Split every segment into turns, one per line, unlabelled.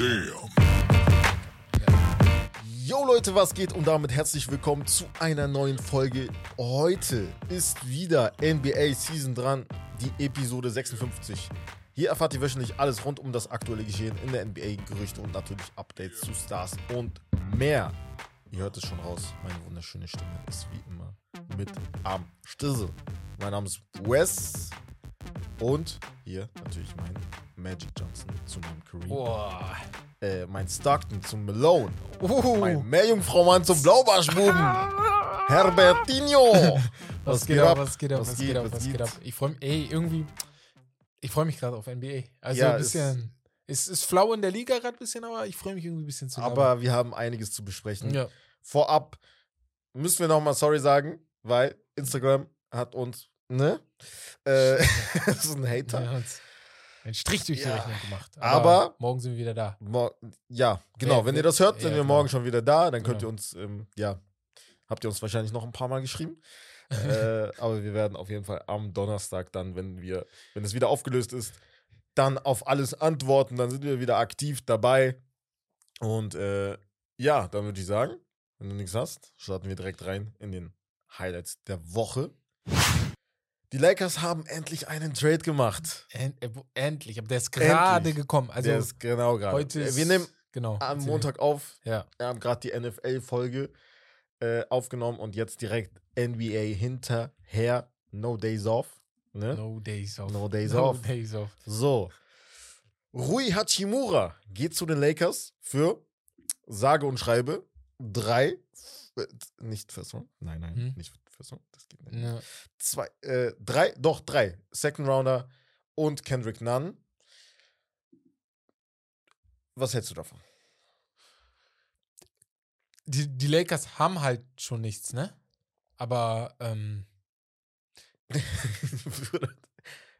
Damn.
Yo Leute, was geht? Und damit herzlich willkommen zu einer neuen Folge. Heute ist wieder NBA Season dran, die Episode 56. Hier erfahrt ihr wöchentlich alles rund um das aktuelle Geschehen in der NBA, Gerüchte und natürlich Updates zu Stars und mehr. Ihr hört es schon raus, meine wunderschöne Stimme ist wie immer mit am Stissel. Mein Name ist Wes und hier natürlich mein Magic Johnson zu meinem Kareem.
Boah.
Äh, mein Stockton zum Malone.
Uh.
Mein Meerjungfraumann zum Blaubarschbuben. Herbertinho.
Was, geht ab, was geht ab,
Was
was
geht,
ab,
was
was geht ab? Ich freue mich, ey, irgendwie, ich freue mich gerade auf NBA. Also
Ja,
ein bisschen, es ist flau in der Liga gerade ein bisschen, aber ich freue mich irgendwie ein bisschen zu
Aber wir haben einiges zu besprechen.
ja.
Vorab müssen wir nochmal sorry sagen, weil Instagram hat uns, ne? Äh, das ist ein Hater.
ja, uns einen Strich durch die
Ja.
Rechnung gemacht.
Aber-
morgen sind wir wieder da.
Ja, genau. Wenn ihr das hört,
ja,
sind wir
genau.
morgen schon wieder da. Dann könnt
Genau.
ihr uns, ähm, ja, habt ihr uns wahrscheinlich noch ein paar Mal geschrieben. äh, aber wir werden auf jeden Fall am Donnerstag dann, wenn wir, wenn es wieder aufgelöst ist, dann auf alles antworten. Dann sind wir wieder aktiv dabei. Und äh, ja, dann würde ich sagen, wenn du nichts hast, starten wir direkt rein in den Highlights der Woche. Die Lakers haben endlich einen Trade gemacht.
Äh, endlich, aber der ist gerade gekommen. Also
der ist genau gerade.
heute ist,
wir nehmen
genau,
am. Montag auf.
Ja.
Wir haben gerade die NFL-Folge äh, aufgenommen und jetzt direkt NBA hinterher. No Days Off. Ne?
No days off.
No days
no
off.
days off.
So. Rui Hachimura geht zu den Lakers für sage und schreibe drei. äh, Nicht First Round? Nein, nein,
Hm?
nicht Round. Das geht nicht.
Ja.
Zwei, äh, drei, doch drei. Second Rounder und Kendrick Nunn. Was hältst du davon?
Die, die Lakers haben halt schon nichts, ne? Aber, ähm,
Bruder,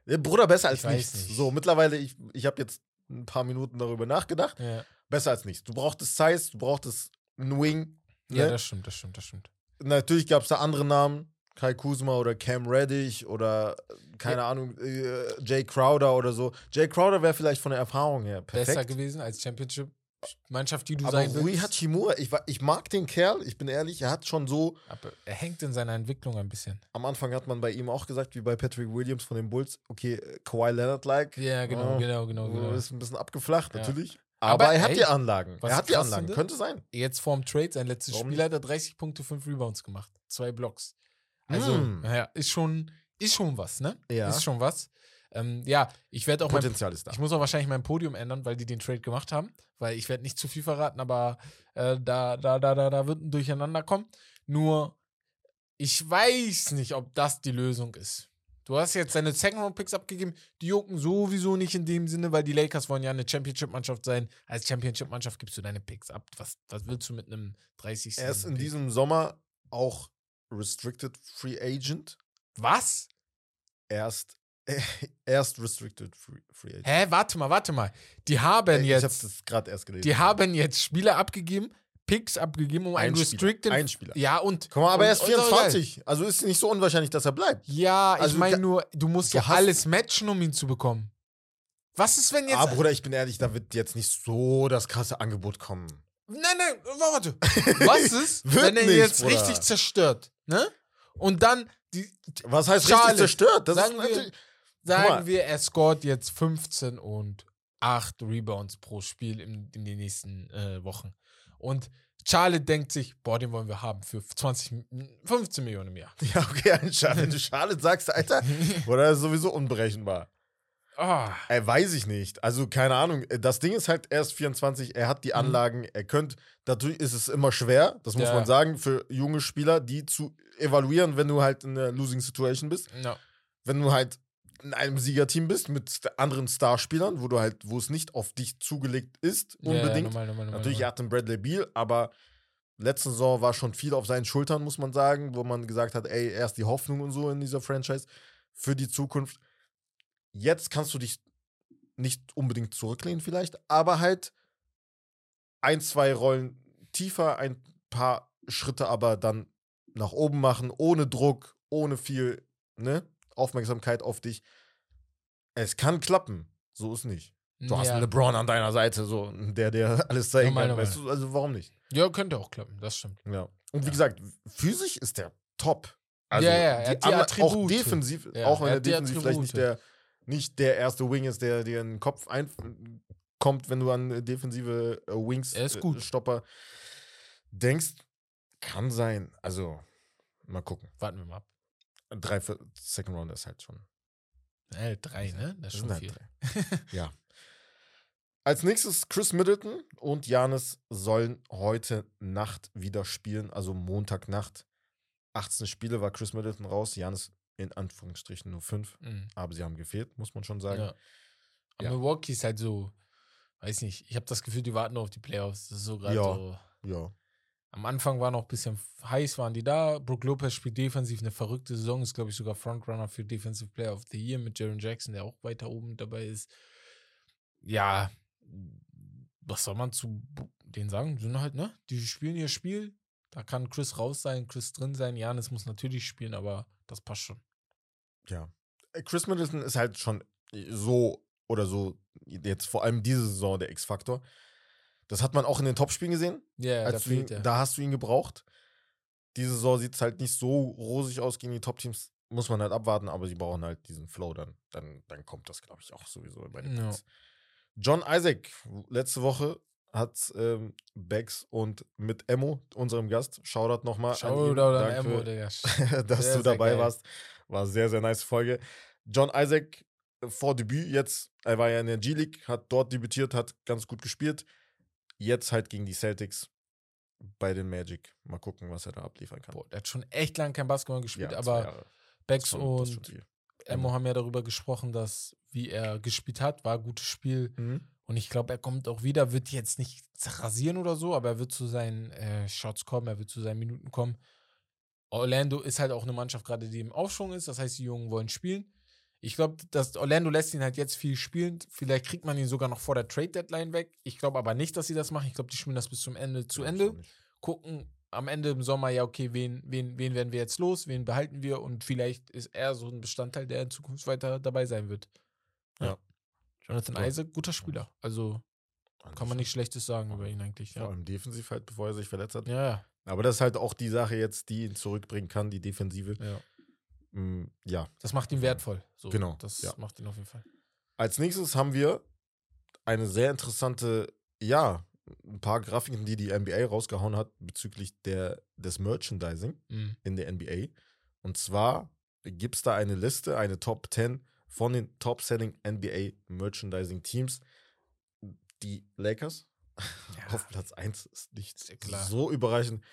Ja, besser als nichts.
nicht.
So, mittlerweile, ich, ich habe jetzt ein paar Minuten darüber nachgedacht.
ja.
Besser als nichts. Du brauchtest Size, du brauchtest einen Wing.
Ja,
Ne?
das stimmt, das stimmt, das stimmt.
Natürlich gab es da andere Namen. Kai Kuzma oder Cam Reddish oder äh, keine Ahnung, äh, Jay Crowder oder so. Jay Crowder wäre vielleicht von der Erfahrung her
Besser
perfekt.
gewesen als Championship-Mannschaft, die du
Aber
sein
Rui
willst.
Hachimura, ich, ich mag den Kerl, ich bin ehrlich, er hat schon so,
Aber er hängt in seiner Entwicklung ein bisschen.
am Anfang hat man bei ihm auch gesagt, wie bei Patrick Williams von den Bulls, okay, Kawhi Leonard-like.
Ja, genau,
Oh,
genau, genau, genau.
Ist ein bisschen abgeflacht,
Ja.
natürlich. Aber,
Aber
er hat
ey,
die Anlagen. Er hat die Anlagen.
finde-
Könnte sein.
Jetzt vorm Trade, sein letztes
Warum
Spiel, hat er 30 Punkte, 5 Rebounds gemacht. Zwei Blocks. Also,
Mm.
ja, ist schon, ist schon was, ne?
Ja.
Ist schon was. Ähm, ja, ich werde auch mein,
Potenzial ist da.
ich muss auch wahrscheinlich mein Podium ändern, weil die den Trade gemacht haben. Weil ich werde nicht zu viel verraten, aber äh, da, da, da, da, da wird ein Durcheinander kommen. Nur, ich weiß nicht, ob das die Lösung ist. Du hast jetzt deine Second-Round-Picks abgegeben, die jucken sowieso nicht in dem Sinne, weil die Lakers wollen ja eine Championship-Mannschaft sein. Als Championship-Mannschaft gibst du deine Picks ab. Was, was willst du mit einem 30.
Er ist in
Pick?
diesem Sommer auch Restricted Free Agent.
Was?
Erst, erst Restricted Free, Free Agent.
Hä, warte mal, warte mal. Die haben
Äh, Ich habe
jetzt,
das gerade erst gelesen.
die haben jetzt Spieler abgegeben, Picks abgegeben, um einen
Ein
Restricted.
ein Spieler.
Ja, und.
Guck mal, aber er ist
und so geil.
24. Also ist nicht so unwahrscheinlich, dass er bleibt.
Ja, ich
Also,
meine
ka-
nur, du musst
du
ja alles matchen, um ihn zu bekommen. Was ist, wenn jetzt.
Ah, Bruder, ich bin ehrlich, da wird jetzt nicht so das krasse Angebot kommen.
Nein, nein, warte. Was ist, wenn er
nicht,
jetzt
Bruder.
richtig zerstört, ne? Und dann, die,
Was heißt
Charlotte,
richtig zerstört? Das
sagen
ist
wir-
natürlich.
sagen wir, er scoret jetzt 15 und 8 Rebounds pro Spiel in, in den nächsten äh, Wochen. Und Charlotte denkt sich, boah, den wollen wir haben für 20, M- 15 Millionen im Jahr.
Ja, okay, ein Charlotte. Wenn du Charlotte sagst, Alter, das ist sowieso unberechenbar.
Ah,
Ey, weiß ich nicht. Also, keine Ahnung. Das Ding ist halt, er ist 24, er hat die Anlagen, er könnte, natürlich ist es immer schwer, das muss
Ja.
man sagen, für junge Spieler, die zu evaluieren, wenn du halt in einer Losing Situation bist.
no.
Wenn du halt in einem Siegerteam bist mit anderen Starspielern, wo du halt, wo es nicht auf dich zugelegt ist,
Ja, ja,
unbedingt.
normal, normal,
Natürlich,
normal.
hat einen Bradley Beal, aber letzte Saison war schon viel auf seinen Schultern, muss man sagen, wo man gesagt hat, ey, er ist die Hoffnung und so in dieser Franchise für die Zukunft. Jetzt kannst du dich nicht unbedingt zurücklehnen vielleicht, aber halt ein, zwei Rollen tiefer, ein paar Schritte aber dann nach oben machen, ohne Druck, ohne viel ne, Aufmerksamkeit auf dich. Es kann klappen, so ist nicht. Du hast
ja.
einen LeBron an deiner Seite, so, der dir alles zeigen kann. Weißt du? Also warum nicht?
ja, könnte auch klappen, das stimmt.
Ja. Und wie
Ja.
gesagt, physisch ist der top. Also
Ja, ja, er hat die
anderen- auch
Attribute.
defensiv, auch wenn
er
er
die
defensiv vielleicht nicht der,
Attribute.
nicht der erste Wing ist, der dir in den Kopf einkommt, wenn du an äh, defensive äh, Wings
Er ist
äh,
gut.
Stopper denkst. Kann sein. Also, mal gucken.
Warten wir mal ab.
Drei für Second Round ist halt schon.
Äh, drei, ne? Das ist schon viel.
halt drei. ja. Als nächstes Chris Middleton und Janis sollen heute Nacht wieder spielen, also Montagnacht. 18 Spiele war Chris Middleton raus, Janis in Anführungsstrichen nur 5,
Mhm.
aber sie haben gefehlt, muss man schon sagen.
Ja. Aber
Ja.
Milwaukee ist halt so, weiß nicht, ich habe das Gefühl, die warten nur auf die Playoffs. Das ist so gerade
Ja.
so.
Ja.
Am Anfang war noch ein bisschen heiß, waren die da. Brook Lopez spielt defensiv eine verrückte Saison, ist, glaube ich, sogar Frontrunner für Defensive Player of the Year mit Jaron Jackson, der auch weiter oben dabei ist. Ja, was soll man zu denen sagen? Die sind halt, ne? Die spielen ihr Spiel. Da kann Chris raus sein, Chris drin sein. Janis muss natürlich spielen, aber das passt schon.
ja. Äh, Chris Middleton ist halt schon so oder so, jetzt vor allem diese Saison der X-Faktor. Das hat man auch in den Topspielen gesehen.
Ja, da
ihn,
fehlt er.
da hast du ihn gebraucht. Diese Saison sieht es halt nicht so rosig aus gegen die Top-Teams. Muss man halt abwarten, aber sie brauchen halt diesen Flow dann. Dann, dann kommt das, glaube ich, auch sowieso bei den. Knicks. John Isaac, letzte Woche hat ähm, Bex und mit Emo, unserem Gast, Shoutout nochmal.
Shoutout an
Danke,
Emo, Digga.
dass
Sehr,
du dabei warst. War sehr, sehr nice Folge. John Isaac äh, vor Debüt jetzt, er war ja in der G-League, hat dort debütiert, hat ganz gut gespielt. Jetzt halt gegen die Celtics bei den Magic. Mal gucken, was er da abliefern kann.
Boah, der hat schon echt lange kein Basketball gespielt,
zwei
aber. Bex
Schon-
und. Emo haben ja darüber gesprochen, dass wie er gespielt hat, war ein gutes Spiel.
Mhm.
Und ich glaube, er kommt auch wieder, wird jetzt nicht rasieren oder so, aber er wird zu seinen äh, Shots kommen, er wird zu seinen Minuten kommen. Orlando ist halt auch eine Mannschaft gerade, die im Aufschwung ist. Das heißt, die Jungen wollen spielen. Ich glaube, dass Orlando lässt ihn halt jetzt viel spielen. Vielleicht kriegt man ihn sogar noch vor der Trade Deadline weg. Ich glaube aber nicht, dass sie das machen. Ich glaube, die spielen das bis zum Ende zu
Ja,
Ende. Gucken am Ende im Sommer, ja, okay, wen, wen, wen werden wir jetzt los? Wen behalten wir? Und vielleicht ist er so ein Bestandteil, der in Zukunft weiter dabei sein wird.
Ja.
Jonathan
Ja.
Isaac, guter Spieler. Also kann man nicht Schlechtes sagen über ihn eigentlich.
Vor
Ja,
allem defensiv halt, bevor er sich verletzt hat.
ja, ja.
Aber das ist halt auch die Sache jetzt, die ihn zurückbringen kann, die Defensive.
ja.
Mm, ja.
Das macht ihn wertvoll. So,
Genau,
Das
ja.
macht ihn auf jeden Fall.
Als nächstes haben wir eine sehr interessante, ja, ein paar Grafiken, die die NBA rausgehauen hat bezüglich der, des Merchandising
Mhm.
in der NBA. Und zwar gibt es da eine Liste, eine Top 10 von den Top-Selling NBA Merchandising Teams. Die Lakers auf Platz 1 ist nicht
ja
so überraschend,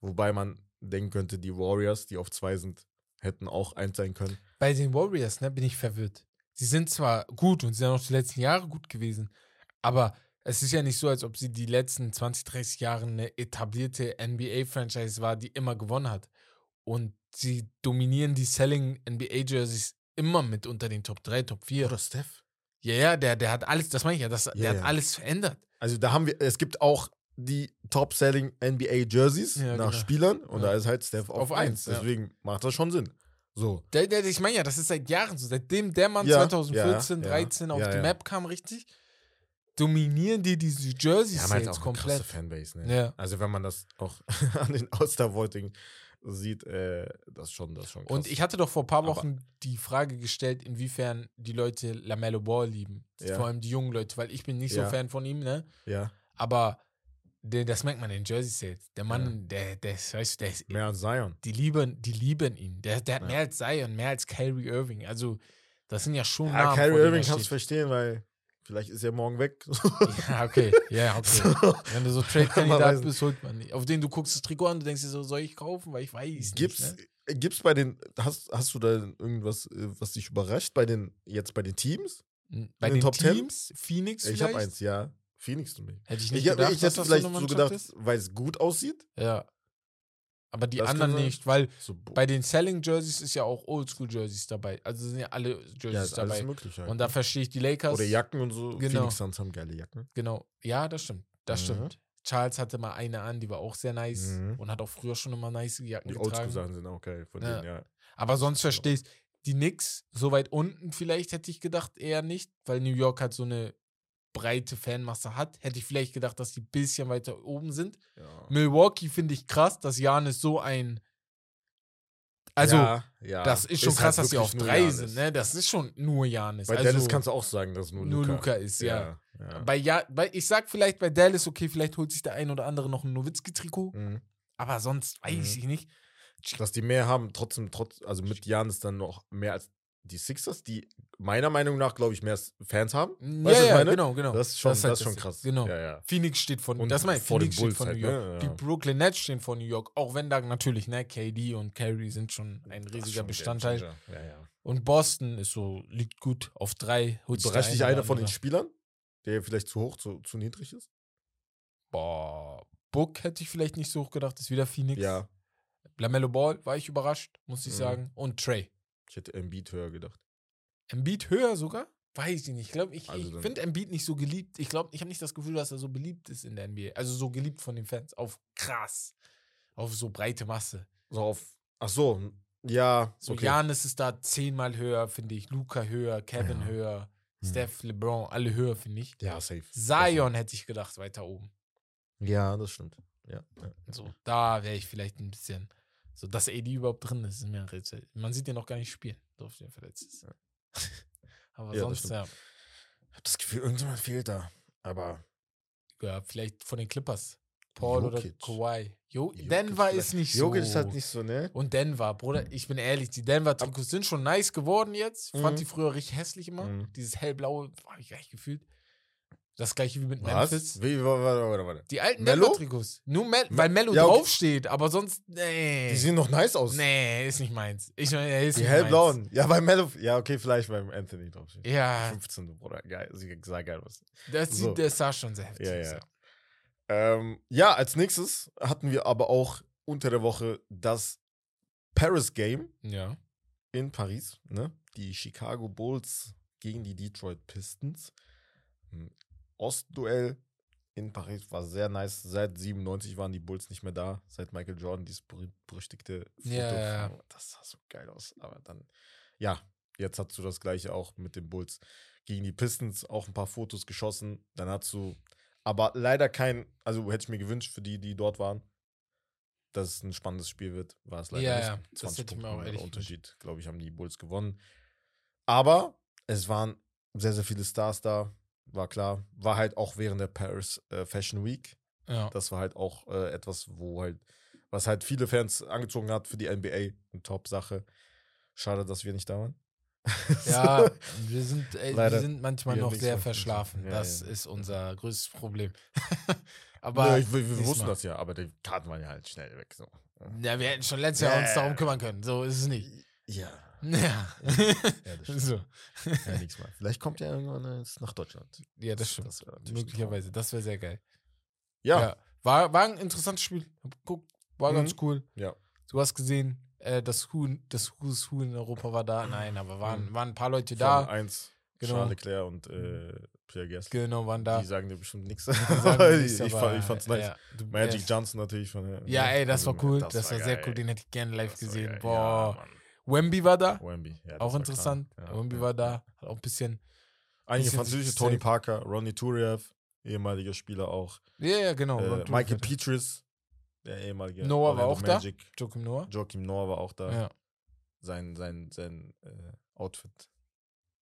wobei man denken könnte, die Warriors, die auf 2 sind, hätten auch eins sein können.
Bei den Warriors, ne, bin ich verwirrt. Sie sind zwar gut und sind auch die letzten Jahre gut gewesen, aber es ist ja nicht so, als ob sie die letzten 20, 30 Jahre eine etablierte NBA-Franchise war, die immer gewonnen hat. Und sie dominieren die Selling NBA-Jerseys immer mit unter den Top 3, Top 4.
Oder Steph.
Ja, ja, der, der hat alles, das meine ich ja, das, der
Ja,
hat alles verändert.
Also da haben wir, es gibt auch die Top-Selling NBA Jerseys
Ja,
nach
genau.
Spielern und
Ja.
da ist halt Steph auf,
Auf
1.
eins, ja.
Deswegen macht das schon Sinn. So.
Der, der, ich meine ja, das ist seit Jahren so. Seitdem der Mann
Ja,
2014,
ja,
13 auf
ja,
die
ja.
Map kam, richtig, dominieren die diese Jerseys
haben halt
jetzt
auch eine
komplett.
Fanbase, ne?
Ja.
Also wenn man das auch an den All-Star-Voting sieht, äh, das schon, das schon krass.
Und ich hatte doch vor ein paar
Aber-
Wochen die Frage gestellt, inwiefern die Leute Lamello Ball lieben.
Ja.
Vor allem die jungen Leute, weil ich bin nicht
Ja.
so Fan von ihm, ne?
ja,
Aber der, das merkt man in Jersey Sales. Der Mann, der, der, ist, weißt du, der ist,
mehr als Zion.
die lieben, die lieben ihn. Der, der hat
Ja.
mehr als Zion, mehr als Kyrie Irving. Also, das sind ja schon
Ja,
Namen,
Kyrie Irving kannst du verstehen, weil vielleicht ist er morgen weg.
Ja, okay. Ja, okay.
So.
Wenn du so Trade-Kandidat bist, holt man nicht. Auf den du guckst das Trikot an, du denkst dir so, soll ich kaufen? Weil ich weiß
Gibt's,
nicht. Ne?
gibt's bei den, hast, hast du da irgendwas, äh, was dich überrascht bei den, jetzt bei den Teams?
Bei
den
den,
Top 10?
Teams, Phoenix
Ich habe eins, ja. Phoenix Beispiel.
Hätte ich nicht
Ich,
gedacht,
ich
dass
hätte
das
vielleicht
so
so gedacht,
ist.
weil es gut aussieht.
Ja. Aber die
Das
anderen nicht, weil
So,
bei den Selling Jerseys ist ja auch Oldschool-Jerseys dabei. Also sind ja alle
ja,
Jerseys
ist alles
dabei.
möglich. Halt.
Und da verstehe ich die Lakers.
Oder Jacken und so.
Genau.
Phoenix Suns haben geile Jacken.
Genau. Ja, das stimmt. Das
Mhm.
stimmt. Charles hatte mal eine an, die war auch sehr nice
Mhm.
und hat auch früher schon immer nice Jacken
Die
getragen.
Oldschool-Sachen sind auch geil von
Ja.
denen, ja.
Aber sonst
Genau.
verstehst die Knicks so weit unten vielleicht hätte ich gedacht eher nicht, weil New York hat so eine breite Fanmasse hat. Hätte ich vielleicht gedacht, dass die ein bisschen weiter oben sind.
Ja.
Milwaukee finde ich krass, dass Janis so ein. Also,
ja, ja.
das ist schon
Ist
krass,
halt
dass sie auf drei
Giannis.
sind, ne? Das ist schon nur Janis.
Bei
also,
Dallas kannst du auch sagen, dass nur Luca,
nur Luca ist, ja.
ja.
Bei ja, bei, ich sag vielleicht bei Dallas, okay, vielleicht holt sich der ein oder andere noch ein Nowitzki-Trikot,
Mhm.
aber sonst weiß
Mhm.
ich nicht.
Dass die mehr haben, trotzdem, trotz, also mit Janis dann noch mehr als die Sixers, die meiner Meinung nach, glaube ich, mehr Fans haben.
Ja,
Weißt ich
ja,
meine?
genau, genau.
Das ist schon, das
halt
ist schon
das-
krass.
Genau.
Ja, ja.
Phoenix steht von,
Und
das meine ich, Phoenix steht von
halt,
New York.
ne?
Die
Ja.
Brooklyn Nets stehen von New York, auch wenn da natürlich, ne, KD und Curry sind schon ein
Das
riesiger
schon
Bestandteil.
Ja, ja.
Und Boston ist so, liegt gut auf drei.
Überrascht dich einer von den. Spielern, der vielleicht zu hoch, zu, zu niedrig ist?
Boah, Book hätte ich vielleicht nicht so hoch gedacht, ist wieder Phoenix.
Ja.
Lamello Ball war ich überrascht, muss ich
Mhm.
sagen. Und Trey.
Ich hätte Embiid höher gedacht.
Embiid höher sogar? Weiß ich nicht. Ich glaube, ich,
Also
ich finde Embiid nicht so geliebt. Ich glaube, ich habe nicht das Gefühl, dass er so beliebt ist in der NBA. Also so geliebt von den Fans. Auf krass. Auf so breite Masse.
So auf. Ach so. Ja.
So
okay.
Janis ist da zehnmal höher, finde ich. Luca höher, Kevin
Ja.
höher,
Hm.
Steph, LeBron, alle höher, finde ich.
Ja, safe.
Zion hätte ich gedacht, weiter oben.
Ja, das stimmt. Ja. ja.
So, da wäre ich vielleicht ein bisschen. So, dass AD überhaupt drin ist, ist mir ein Rätsel. Man sieht ihn noch gar nicht spielen, so oft er verletzt ist. Aber
Ja,
sonst, ja,
Ich habe das Gefühl, irgendjemand fehlt da. Aber.
ja, vielleicht von den Clippers. Paul oder
Jokic.
Kawhi. Jo,
Jokic
Denver
vielleicht.
ist nicht so.
Jokic ist halt nicht so, ne?
Und Denver, Bruder, ich bin ehrlich, die Denver-Trikots sind schon nice geworden jetzt. Fand
Mhm.
die früher richtig hässlich immer.
Mhm.
Dieses hellblaue, habe ich gar nicht gefühlt. Das gleiche wie mit
Was?
Memphis.
Wie, warte, warte, warte.
Die alten
Mello?
Denver-Trikots. Nur Mel weil Mello
Ja, okay.
draufsteht, aber sonst, nee.
Die sehen noch nice aus.
nee, ist nicht meins. Ich meine, er ist
Die
nicht
hellblauen. Ja, bei Melo. Ja, okay, vielleicht beim Anthony draufstehen.
Meins. Ja,
15, Bruder. Geil. Sehr geil aus.
das, sieht,
So.
das sah schon sehr heftig
Ja,
aus.
ja. Ähm, ja, als nächstes hatten wir aber auch unter der Woche das Paris Game
Ja.
in Paris. Ne? Die Chicago Bulls gegen die Detroit Pistons. Ostduell in Paris war sehr nice. Seit 97 waren die Bulls nicht mehr da. Seit Michael Jordan dieses berüchtigte Foto.
Ja.
von- Das sah so geil aus. Aber dann, ja, jetzt hast du das gleiche auch mit den Bulls gegen die Pistons. Auch ein paar Fotos geschossen. Dann hast du aber leider kein, also hätte ich mir gewünscht für die, die dort waren, dass es ein spannendes Spiel wird. War es leider
Ja,
nicht.
ja, das hätte ich mir auch
Punkte
ehrlich
Unterschied, glaube ich, haben die Bulls gewonnen. Aber es waren sehr, sehr viele Stars da. War klar. War halt auch während der Paris äh, Fashion Week.
Ja.
Das war halt auch äh, etwas, wo halt, was halt viele Fans angezogen hat für die NBA. Eine Top-Sache. Schade, dass wir nicht da waren.
Ja, wir sind, ey, wir sind manchmal
Wir
noch sehr verschlafen.
Ja,
das
ja.
ist unser größtes Problem. Aber
ja, ich, wir wir wussten
Mal.
das ja, aber die Karten waren ja halt schnell weg. So.
Ja, wir hätten schon letztes Jahr uns darum kümmern können. So ist es nicht.
Ja.
Ja.
Ja, das
so.
Ja, nichts mal. Vielleicht kommt ja irgendwann jetzt nach Deutschland.
Ja, das stimmt.
ein
Möglicherweise. Das wäre sehr geil.
Ja.
Ja. War, war ein interessantes Spiel. Hab geguckt, war
Mhm.
ganz cool.
Ja.
Du hast gesehen, äh, das Huhn, das Who's Who in Europa war da. Nein, aber waren,
Mhm.
waren ein paar Leute da.
1,
Genau.
Charles Leclerc und äh, Pierre Gasly.
Genau, waren da.
Die sagen dir bestimmt nichts. Ich,
aber,
fand, ich fand's nice.
ja, du-
Magic
äh,
Johnson natürlich von der.
Ja, ey, das
also,
war cool. Das, war, sehr
geil.
cool. Den hätte ich gerne live
Das war
gesehen. Boah.
Ja, Mann.
Wemby war da.
Wemby. Ja,
auch
war
interessant.
Ja,
Wemby
ja,
war da. Hat auch ein bisschen.
Einige
Bisschen
französische, Tony. Parker, Ronny Turiev, ehemaliger Spieler auch.
Ja, ja, genau.
Äh, Michael. Petris, der ehemalige.
Noah war
Orlando
auch da.
Magic.
Joachim Noah.
Joachim Noah war auch da.
Ja.
Sein, sein, sein äh, Outfit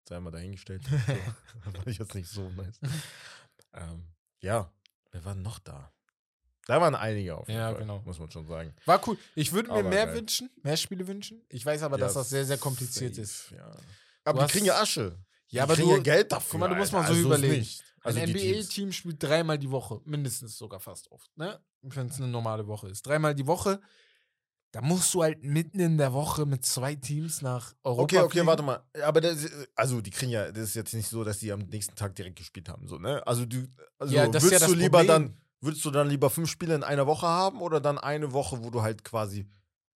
sei mal dahingestellt. so. fand ich jetzt nicht so nice. ähm, ja, wer war noch da? Da waren einige auf
Ja,
Fall,
genau.
muss man schon sagen.
War cool. Ich würde mir
Aber
mehr
geil.
wünschen, mehr Spiele wünschen. Ich weiß aber, dass
Ja,
das sehr, sehr kompliziert
safe,
ist.
Ja. Aber die
hast-
kriegen ja Asche.
Ja,
die
aber
kriegen
du,
ja Geld dafür.
guck mal, du musst mal
Alter.
so
Also ist
überlegen.
Nicht. Also
ein
die Teams.
NBA-Team spielt dreimal die Woche, mindestens sogar fast oft, ne? Wenn es eine normale Woche ist. Dreimal die Woche, da musst du halt mitten in der Woche mit zwei Teams nach Europa
Okay, okay,
fliegen.
warte mal. Aber das, also die kriegen ja, das ist jetzt nicht so, dass die am nächsten Tag direkt gespielt haben, so, ne? Also du, also
Ja, das ist
würdest
ja
du
das
lieber
Problem.
dann, würdest du dann lieber fünf Spiele in einer Woche haben oder dann eine Woche, wo du halt quasi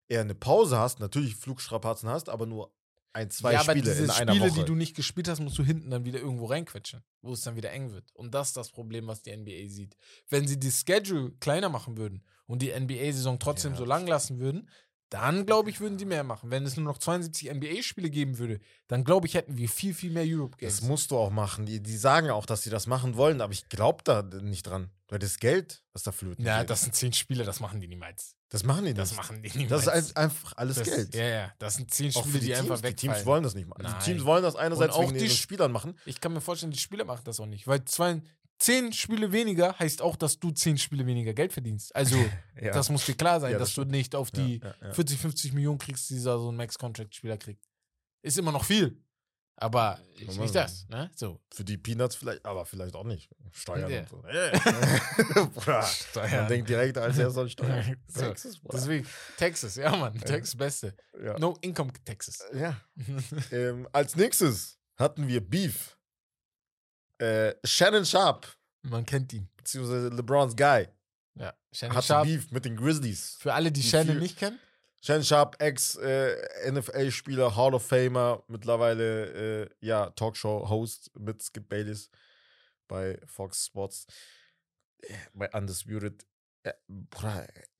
eher eine Pause hast, natürlich Flugstrapazen hast, aber nur ein, zwei
ja,
Spiele in einer
Spiele,
Woche.
die du nicht gespielt hast, musst du hinten dann wieder irgendwo reinquetschen, wo es dann wieder eng wird. Und das ist das Problem, was die NBA sieht. Wenn sie die Schedule kleiner machen würden und die NBA-Saison trotzdem
Ja,
so lang lassen würden, dann glaube ich, würden die mehr machen. Wenn es nur noch 72 NBA-Spiele geben würde, dann glaube ich, hätten wir viel, viel mehr Europe Games.
Das musst du auch machen. Die, die sagen auch, dass sie das machen wollen, aber ich glaube da nicht dran. Weil das Geld, was da flöten
ja,
geht,
das sind zehn Spiele, das machen die niemals.
das machen die
Das
nicht.
machen die niemals.
Das ist ein- einfach alles
Das-
Geld.
Ja, ja, das sind zehn
Auch
Spiele,
für
die,
die,
einfach
Teams. Die. Teams wollen das nicht machen.
Nein.
Die Teams wollen das einerseits
Und auch
wegen
die
Spielern machen.
Ich kann mir vorstellen, die Spieler machen das auch nicht. Weil zwei, zehn Spiele weniger heißt auch, dass du zehn Spiele weniger Geld verdienst. Also,
Ja.
das muss dir klar sein,
Ja, das
dass du nicht auf die
ja, ja, ja.
40, 50 Millionen kriegst, die so ein Max-Contract-Spieler kriegt. Ist immer noch viel. Aber ist nicht das, ne? So.
Für die Peanuts vielleicht, aber vielleicht auch nicht. Steuern
Ja.
und so. Bruder,
Steuern.
Man denkt direkt als erstes an Steuern.
So,
Texas, Bruder.
Deswegen, Texas, ja, Mann. Texas, Beste. No Income Texas.
ja. ähm, als nächstes hatten wir Beef. Äh, Shannon Sharp,
Man kennt ihn.
beziehungsweise LeBrons Guy,
Ja. Shannon
hatte
Sharp.
Beef mit den Grizzlies.
Für alle, die
Wie
Shannon
viel-
nicht kennen.
Shannon Sharp, Ex-NFL-Spieler, Hall of Famer, mittlerweile äh, ja, Talkshow-Host mit Skip Bayless bei Fox Sports, äh, bei Undisputed. Äh,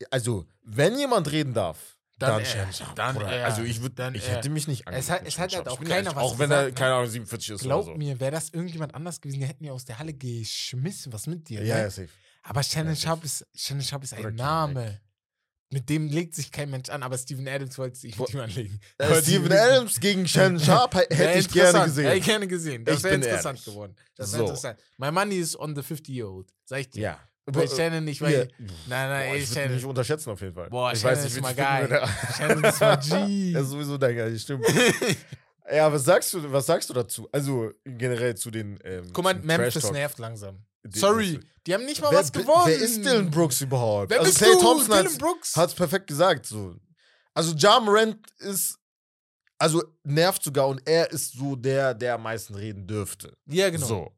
also, wenn jemand reden darf,
Dann
dann,
er.
Shannon Sharp.
Dann er.
Also, ich, würd,
Dann
ich
er.
hätte mich nicht
Es hat-
angeguckt
es hat halt auch keiner was
Auch wenn er,
ne?
keine Ahnung, 47 ist
Glaub
oder so.
mir, wäre das irgendjemand anders gewesen, die hätten ja aus der Halle geschmissen. Was mit dir?
Ja,
ne?
ja, safe.
Aber Shannon
Ja,
Sharp ist, Shannon Sharp ist
Oder
ein Name. Mit dem legt sich kein Mensch an, aber Steven Adams wollte sich mit ihm anlegen.
Äh, Steven Adams gegen Shannon Sharp hätte ich gerne gesehen.
Hätte ich gerne gesehen. Das wäre interessant
ehrlich.
geworden. Das
So.
wäre interessant. My money is on the 50-year-old. Sag ich dir.
Ja.
Bei
Äh,
Shannon nicht, weil.
ja.
Nein, nein,
Boah,
ey,
ich würde
Shannon.
nicht unterschätzen auf jeden Fall.
Boah,
ich
Shannon
weiß nicht,
ist mal
ich
geil. Shannon ist mal G.
Er ist sowieso dein Geil, stimmt. ja, was sagst du, was sagst du dazu? Also generell zu den. Ähm,
Guck mal, Memphis nervt langsam.
Die-
Sorry, die haben nicht mal
Wer,
was gewonnen.
wer ist Dylan Brooks überhaupt?
Wer
also
bist
Clay
du?
Thompson
Dylan Brooks?
hat's perfekt gesagt. So. Also Ja Morant ist. Also nervt sogar und er ist so der, der am meisten reden dürfte.
ja, genau.
So.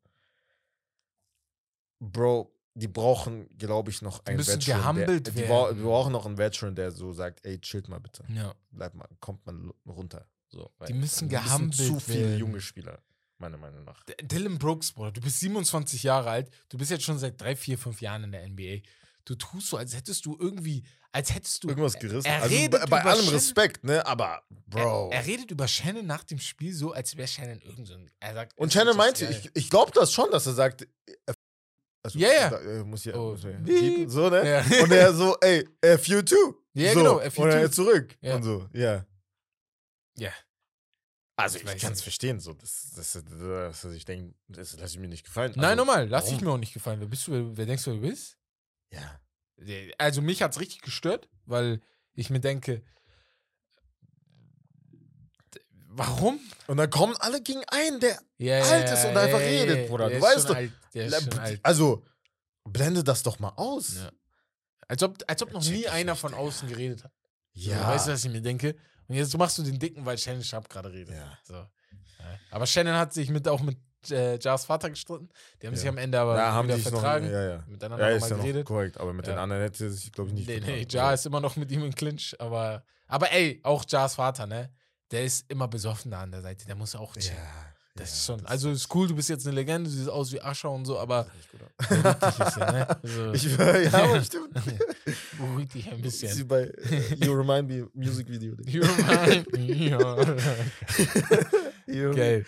Bro, die brauchen, glaube ich, noch einen
müssen
Veteran. der, die, bra-
werden.
die brauchen noch einen Veteran, der so sagt, ey, chillt mal bitte.
Ja.
Bleibt mal, kommt mal runter. So,
Die müssen gehumbelt
zu viele
werden.
junge Spieler, meiner Meinung nach.
Dylan Brooks, Bruder, du bist 27 Jahre alt, du bist jetzt schon seit drei, vier, fünf Jahren in der NBA. Du tust so, als hättest du irgendwie, als hättest du.
Irgendwas gerissen.
Er
also
redet
bei, allem
Shannon-
Respekt, ne? Aber, Bro.
Er, er redet über Shannon nach dem Spiel so, als wäre Shannon irgend so ein. Er sagt,
und Shannon meinte, ich, ich glaube das schon, dass er sagt, äh, also,
Ja, ja.
Da, äh, muss ja,
Oh,
muss ja
piep.
piepen, so, ne?
Ja.
Und er so, ey, F you too.
Ja,
so.
genau, F you
Und er zurück.
Ja.
Und so, ja.
Ja.
Also
Ich
ich, kann es verstehen, so, das, das, das, das, ich denke, das lasse ich mir nicht gefallen.
Nein,
also,
normal, lass
warum?
mir auch nicht gefallen. Wer bist du, wer, denkst du, wer du bist?
Ja.
Also mich hat's richtig gestört, weil ich mir denke, warum?
Und dann kommen alle gegen einen, der,
Ja,
Alt ist und einfach redet, Bruder.
Der
Du weißt doch- also, blende das doch mal aus.
Ja. Als ob, als ob noch nie einer von außen geredet hat.
Ja.
So, weißt du, was ich mir denke? Und jetzt machst du den Dicken, weil Shannon Sharp gerade redet.
Ja.
So. Ja. Aber Shannon hat sich mit, auch mit äh, Jars Vater gestritten. Die haben
Ja.
sich am Ende aber
Da haben
wieder
sich noch,
vertragen.
ja, ja.
Miteinander
Ja,
ja,
ist ja
nochmal
noch
geredet.
korrekt, aber mit den
Ja.
anderen hätte er sich, glaube ich, nicht
Nee, nee,
vertragen.
Jar ist immer noch mit ihm im Clinch, aber, aber ey, auch Jars Vater, ne? Der ist immer besoffen da an der Seite, der muss auch chillen.
Ja,
das
ja,
ist schon,
das-
also ist cool, du bist jetzt eine Legende, du siehst aus wie Ascher und so, aber beruhig dich ein bisschen, ne? Also,
Ich, ja, stimmt.
beruhig dich ein
Sie
bisschen.
bei äh, You Remind Me Music Video.
You remind me, ja. Geil.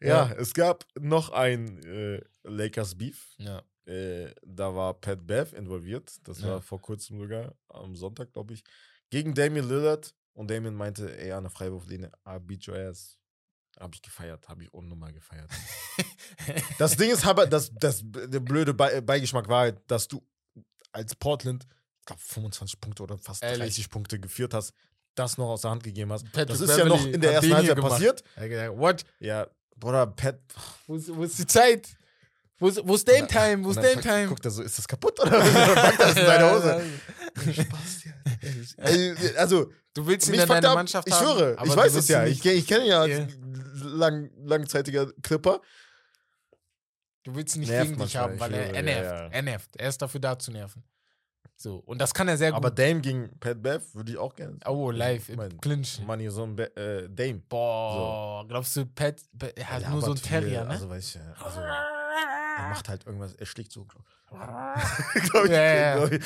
Ja, es gab noch ein äh, Lakers Beef.
Ja.
Äh, da war Pat Bev involviert. Das
Ja.
war vor kurzem sogar, am Sonntag, glaube ich. Gegen Damian Lillard. Und Damian meinte, ey, an der Freiwurflinie, I beat your ass. Habe ich gefeiert, habe ich unnormal gefeiert. das Ding ist aber, das, das, der blöde Be Beigeschmack war halt, dass du als Portland, ich glaube, 25 Punkte oder fast
Ehrlich?
30 Punkte geführt hast, das noch aus der Hand gegeben hast.
Patrick
das ist ja noch in der ersten Halbzeit passiert.
Er What?
Ja, Bruder, Pat.
Wo ist, wo ist die Zeit? Wo ist, wo ist Dame Time? Wo ist Dame Time?
Guckt er so, ist das kaputt oder was? packt das in seine Hose. Spaß, ja. Ey, Also,
Du willst ihn in
ab,
Mannschaft
ich
haben.
schwöre,
aber
ich weiß es ja. Ich, ich kenne ihn ja als
Ja.
lang, langzeitiger Clipper.
Du willst ihn nicht
Nervt
gegen dich haben,
ich
weil er, er
ja,
nervt.
ja.
Er nervt. Er ist dafür da zu nerven. So. Und das kann er sehr
Aber
gut.
Dame gegen Pat Bev würde ich auch gerne.
Oh, live im
Mein-
Clinch.
Money so ein Be äh, Dame.
Boah, glaubst du, Pat, Pat er hat
Ja,
nur so
aber
einen Terrier,
viele-
ne?
Also, weiß ich ja. Also, er macht halt irgendwas, er schlägt so. glaub
Ja, ja, ja.
glaub ich.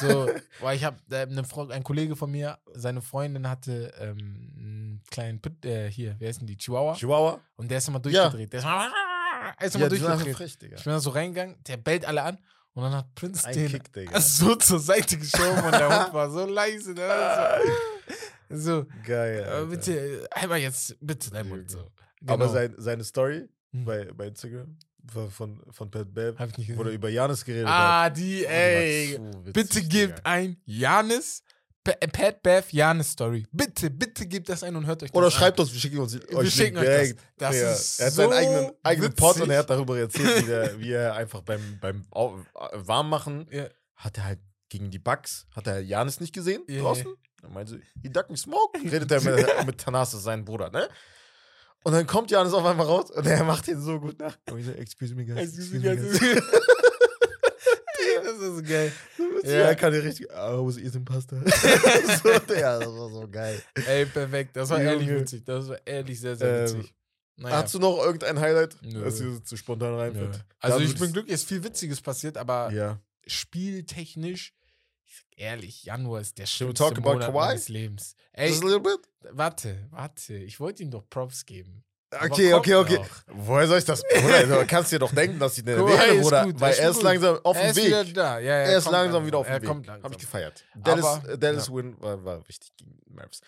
So, weil ich habe äh, Frau, ein Kollege von mir, seine Freundin hatte ähm, einen kleinen Pit, äh, hier, wer ist denn die? Chihuahua.
Chihuahua?
Und der ist immer durchgedreht. Der ist immer, er ist immer
einfach
durchgedreht.
frech.
Ich bin da so reingegangen, der bellt alle an und dann hat Prince
Ein
den
Kick, Digga.
so zur Seite geschoben und der Hund war so leise. Ne? So, so
Geil.
äh,
Alter.
bitte, einmal jetzt, bitte dein Mund. So.
Aber
Genau.
sein, seine Story
Hm.
bei, bei Instagram von, von, Pat Bab,
Hab ich nicht
wo er über Janis geredet hat.
Ah, die,
Oh,
ey.
witzig,
Bitte gebt ein Janis, Pa- Pat Beth Janis Story. Bitte, bitte gebt das ein und hört euch das
Oder
an.
schreibt uns, wir schicken uns
Wir
euch
schicken euch das. Das
Ja.
ist
er hat
so
seinen eigenen, eigenen Pod und er hat darüber erzählt, wie, der, wie er einfach beim, beim äh, Warmmachen
Ja.
hat er halt gegen die Bugs, hat er Janis nicht gesehen
Ja,
draußen. Er meinte, he duck me smoke. Redet er mit, mit Thanasis, seinem Bruder, ne? Und dann kommt Janis auf einmal raus und er macht ihn so gut nach. Und ich so, excuse me, guys.
Excuse me, guys. Das ist geil.
Ja, er kann ja richtig, I was eating pasta. so, ja, das war so geil.
Ey, perfekt. Das war ehrlich witzig. Das war ehrlich sehr, sehr
Ähm,
witzig. Naja.
Hast du noch irgendein Highlight,
Nö.
das dir zu spontan reinfällt?
Also ich bin glücklich, es ist viel Witziges passiert, aber
Ja.
spieltechnisch, ehrlich, Januar ist der schlimmste
talk about
Monat
Kawhi?
meines Lebens. Ey,
Just a little bit?
warte, warte. Ich wollte ihm doch Props geben.
Okay, okay, okay.
noch.
Woher soll ich das? Bruder, du kannst dir doch denken, dass ich eine wäre,
ist
Bruder.
gut,
weil
er ist
er ist langsam auf
Er
dem
ist wieder
Weg.
da. Ja, ja,
Er ist langsam wieder auf dem
Er
Weg.
kommt langsam.
Hab ich gefeiert. Dallas,
Aber-
Dallas
ja.
Win war, war wichtig gegen Mavs.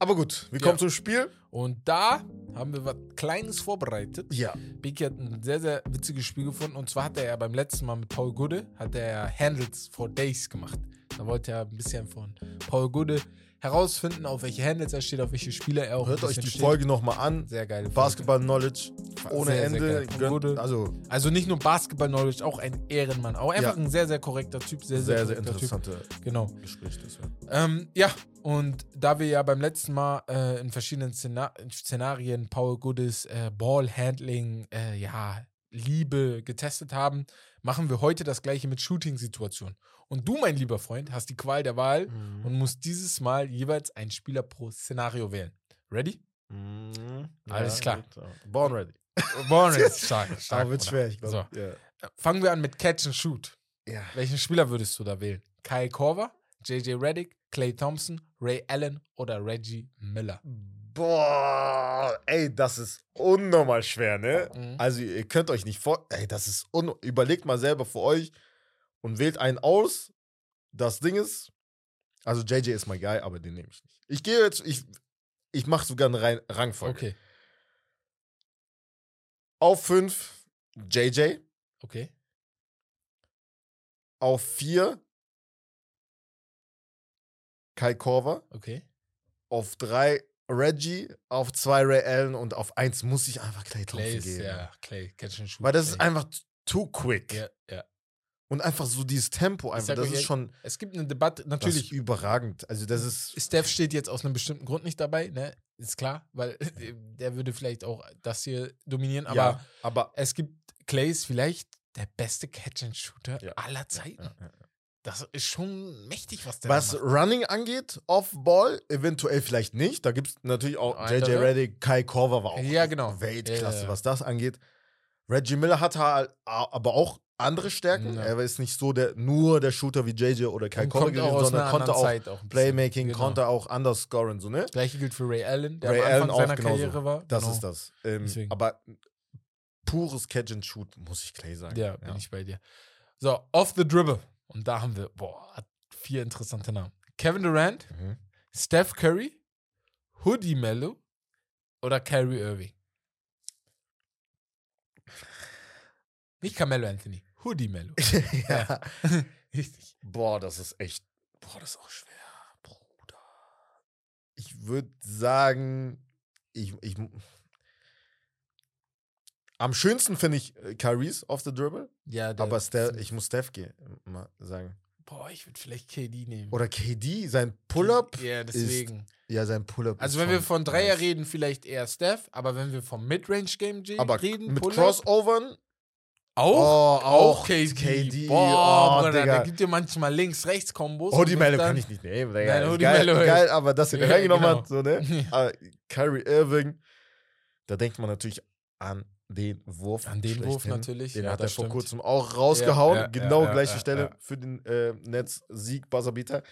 Aber gut, wir
Ja.
kommen zum Spiel.
Und da haben wir was Kleines vorbereitet.
Ja.
Biki hat ein sehr, sehr witziges Spiel gefunden. Und zwar hat er ja beim letzten Mal mit Paul Gude, hat er ja Handles for Days gemacht. Da wollte er ein bisschen von Paul Gude herausfinden, auf welche Handles er steht, auf welche Spieler er auch
Hört euch die
steht.
Folge nochmal an.
Sehr Folge.
Basketball-Knowledge ohne
Sehr, sehr
Ende.
geil.
Gönnt-. Also
Also nicht nur Basketball-Knowledge, auch ein Ehrenmann. Auch einfach
Ja.
ein sehr, sehr korrekter Typ. Sehr, sehr,
sehr, sehr
korrekter
interessante
Typ. Genau.
Gespräch. Das, ja.
Ähm, ja, und da wir ja beim letzten Mal äh, in verschiedenen Szena Szenarien Paul Goodes äh, Ballhandling, äh, ja, Liebe getestet haben, machen wir heute das gleiche mit Shooting-Situationen. Und du, mein lieber Freund, hast die Qual der Wahl und musst dieses Mal jeweils einen Spieler pro Szenario wählen. Ready?
Mhm.
Alles klar.
gut, ja. Born ready.
Born is stark, stark.
Aber wird schwer, ich glaube.
So.
Ja.
Äh, Fangen wir an mit Catch and Shoot.
ja.
Welchen Spieler würdest du da wählen? Kyle Korver, JJ Reddick, Clay Thompson, Ray Allen oder Reggie Miller?
Boah, ey, das ist unnormal schwer, ne?
Mhm.
Also ihr könnt euch nicht vor, ey, das ist un überlegt mal selber für euch und wählt einen aus. Das Ding ist, also JJ ist mein Guy, aber den nehme ich nicht. Ich gehe jetzt, ich, ich mache sogar eine Rein Rangfolge.
Okay,
Auf 5 JJ,
okay.
auf 4 Kai Korver,
Okay.
auf 3 Reggie, auf 2 Ray Allen und auf 1 muss ich einfach Clay Thompson
Clay ist,
geben.
ja, Clay, Catch and Shoot.
Weil das ist
Clay.
einfach too quick.
Ja, ja.
Und einfach so dieses Tempo, einfach, das ist
ehrlich,
schon
Es gibt eine Debatte,
das ist
natürlich.
überragend. Also das ist
Steph steht jetzt aus einem bestimmten Grund nicht dabei, ne? Ist klar, weil der würde vielleicht auch das hier dominieren, aber
ja, aber
es gibt Clay ist vielleicht der beste Catch-and-Shooter
Ja.
aller Zeiten.
ja.
Das ist schon mächtig, was der
was
macht.
Running angeht, Off-Ball, eventuell vielleicht nicht. Da gibt es natürlich auch JJ
Andere?
Reddick, Kai Korver war auch
Ja, genau.
Weltklasse, was das angeht. Reggie Miller hat halt aber auch andere Stärken.
Ja.
Er ist nicht so der nur der Shooter wie JJ oder Kai
auch
gewesen, sondern konnte auch
auch.
Playmaking,
Genau.
konnte auch anders scoren, so, ne?
Das gleiche gilt für Ray Allen, der
Ray
am
Allen
Anfang
auch
seiner
genauso.
Karriere war.
Das
Genau.
ist das. Ähm, aber pures Catch and Shoot, muss ich Clay sagen.
Ja, bin ich bei dir. So, off the dribble. Und da haben wir, boah, vier interessante Namen. Kevin Durant,
Mhm.
Steph Curry, Hoodie Mello oder Kyrie Irving? Nicht Carmelo Anthony, Hoodie Mello.
ja.
Richtig.
Boah, das ist echt. Boah, das ist auch schwer, Bruder. Ich würde sagen, ich, ich. Am schönsten finde ich äh, Kyries off the dribble,
Ja, der-
aber Steph, ich muss Steph gehen, mal sagen.
Boah, ich würde vielleicht KD nehmen.
Oder KD, sein Pull-up.
Ja, deswegen.
Ja, sein Pull-up.
Also,
ist
wenn wir von Dreier reden, vielleicht eher Steph, aber wenn wir vom Midrange-Game
Aber
reden,
mit
Pull-up,
Crossovern.
Auch,
Oh,
auch KD.
KD.
Boah,
oh,
Bruder, der gibt dir manchmal Links-Rechts-Kombos. Und
Mello
dann-
kann ich nicht nehmen. Digga.
Nein, Hoodie
geil,
Mello,
geil, aber dass er
Ja,
reingenommen
genau.
hat, so, ne?
Ja.
Aber Kyrie Irving, da denkt man natürlich an den Wurf.
An den Wurf natürlich,
Den
ja,
hat er vor kurzem auch rausgehauen.
Ja, ja,
genau
ja,
gleiche
ja,
Stelle
ja.
für den äh, Netz Sieg Buzzerbeater.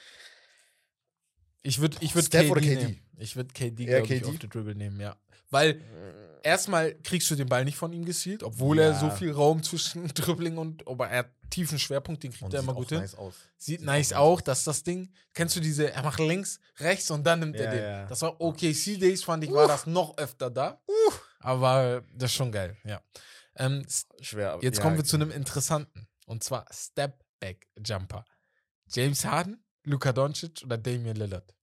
Ich würde ich würd
Steph
KD,
KD?
Ich würde KD,
Eher
glaube ich,
KD?
auf die Dribble nehmen, ja. Weil erstmal kriegst du den Ball nicht von ihm gezielt, obwohl er
Ja.
so viel Raum zwischen Dribbling und, aber er hat tiefen Schwerpunkt, den kriegt
Und
er immer gut hin.
nice aus.
Sieht
Sieht
nice
auch
auch, dass das Ding, kennst du diese, er macht links, rechts und dann nimmt er
Ja,
den.
ja.
Das war OKC Days, fand ich, war das noch öfter da. Aber das ist schon geil, ja. Ähm,
Schwer. aber-
jetzt kommen wir zu einem interessanten. Und zwar Step Back Jumper. James Harden, Luka Doncic oder Damian Lillard?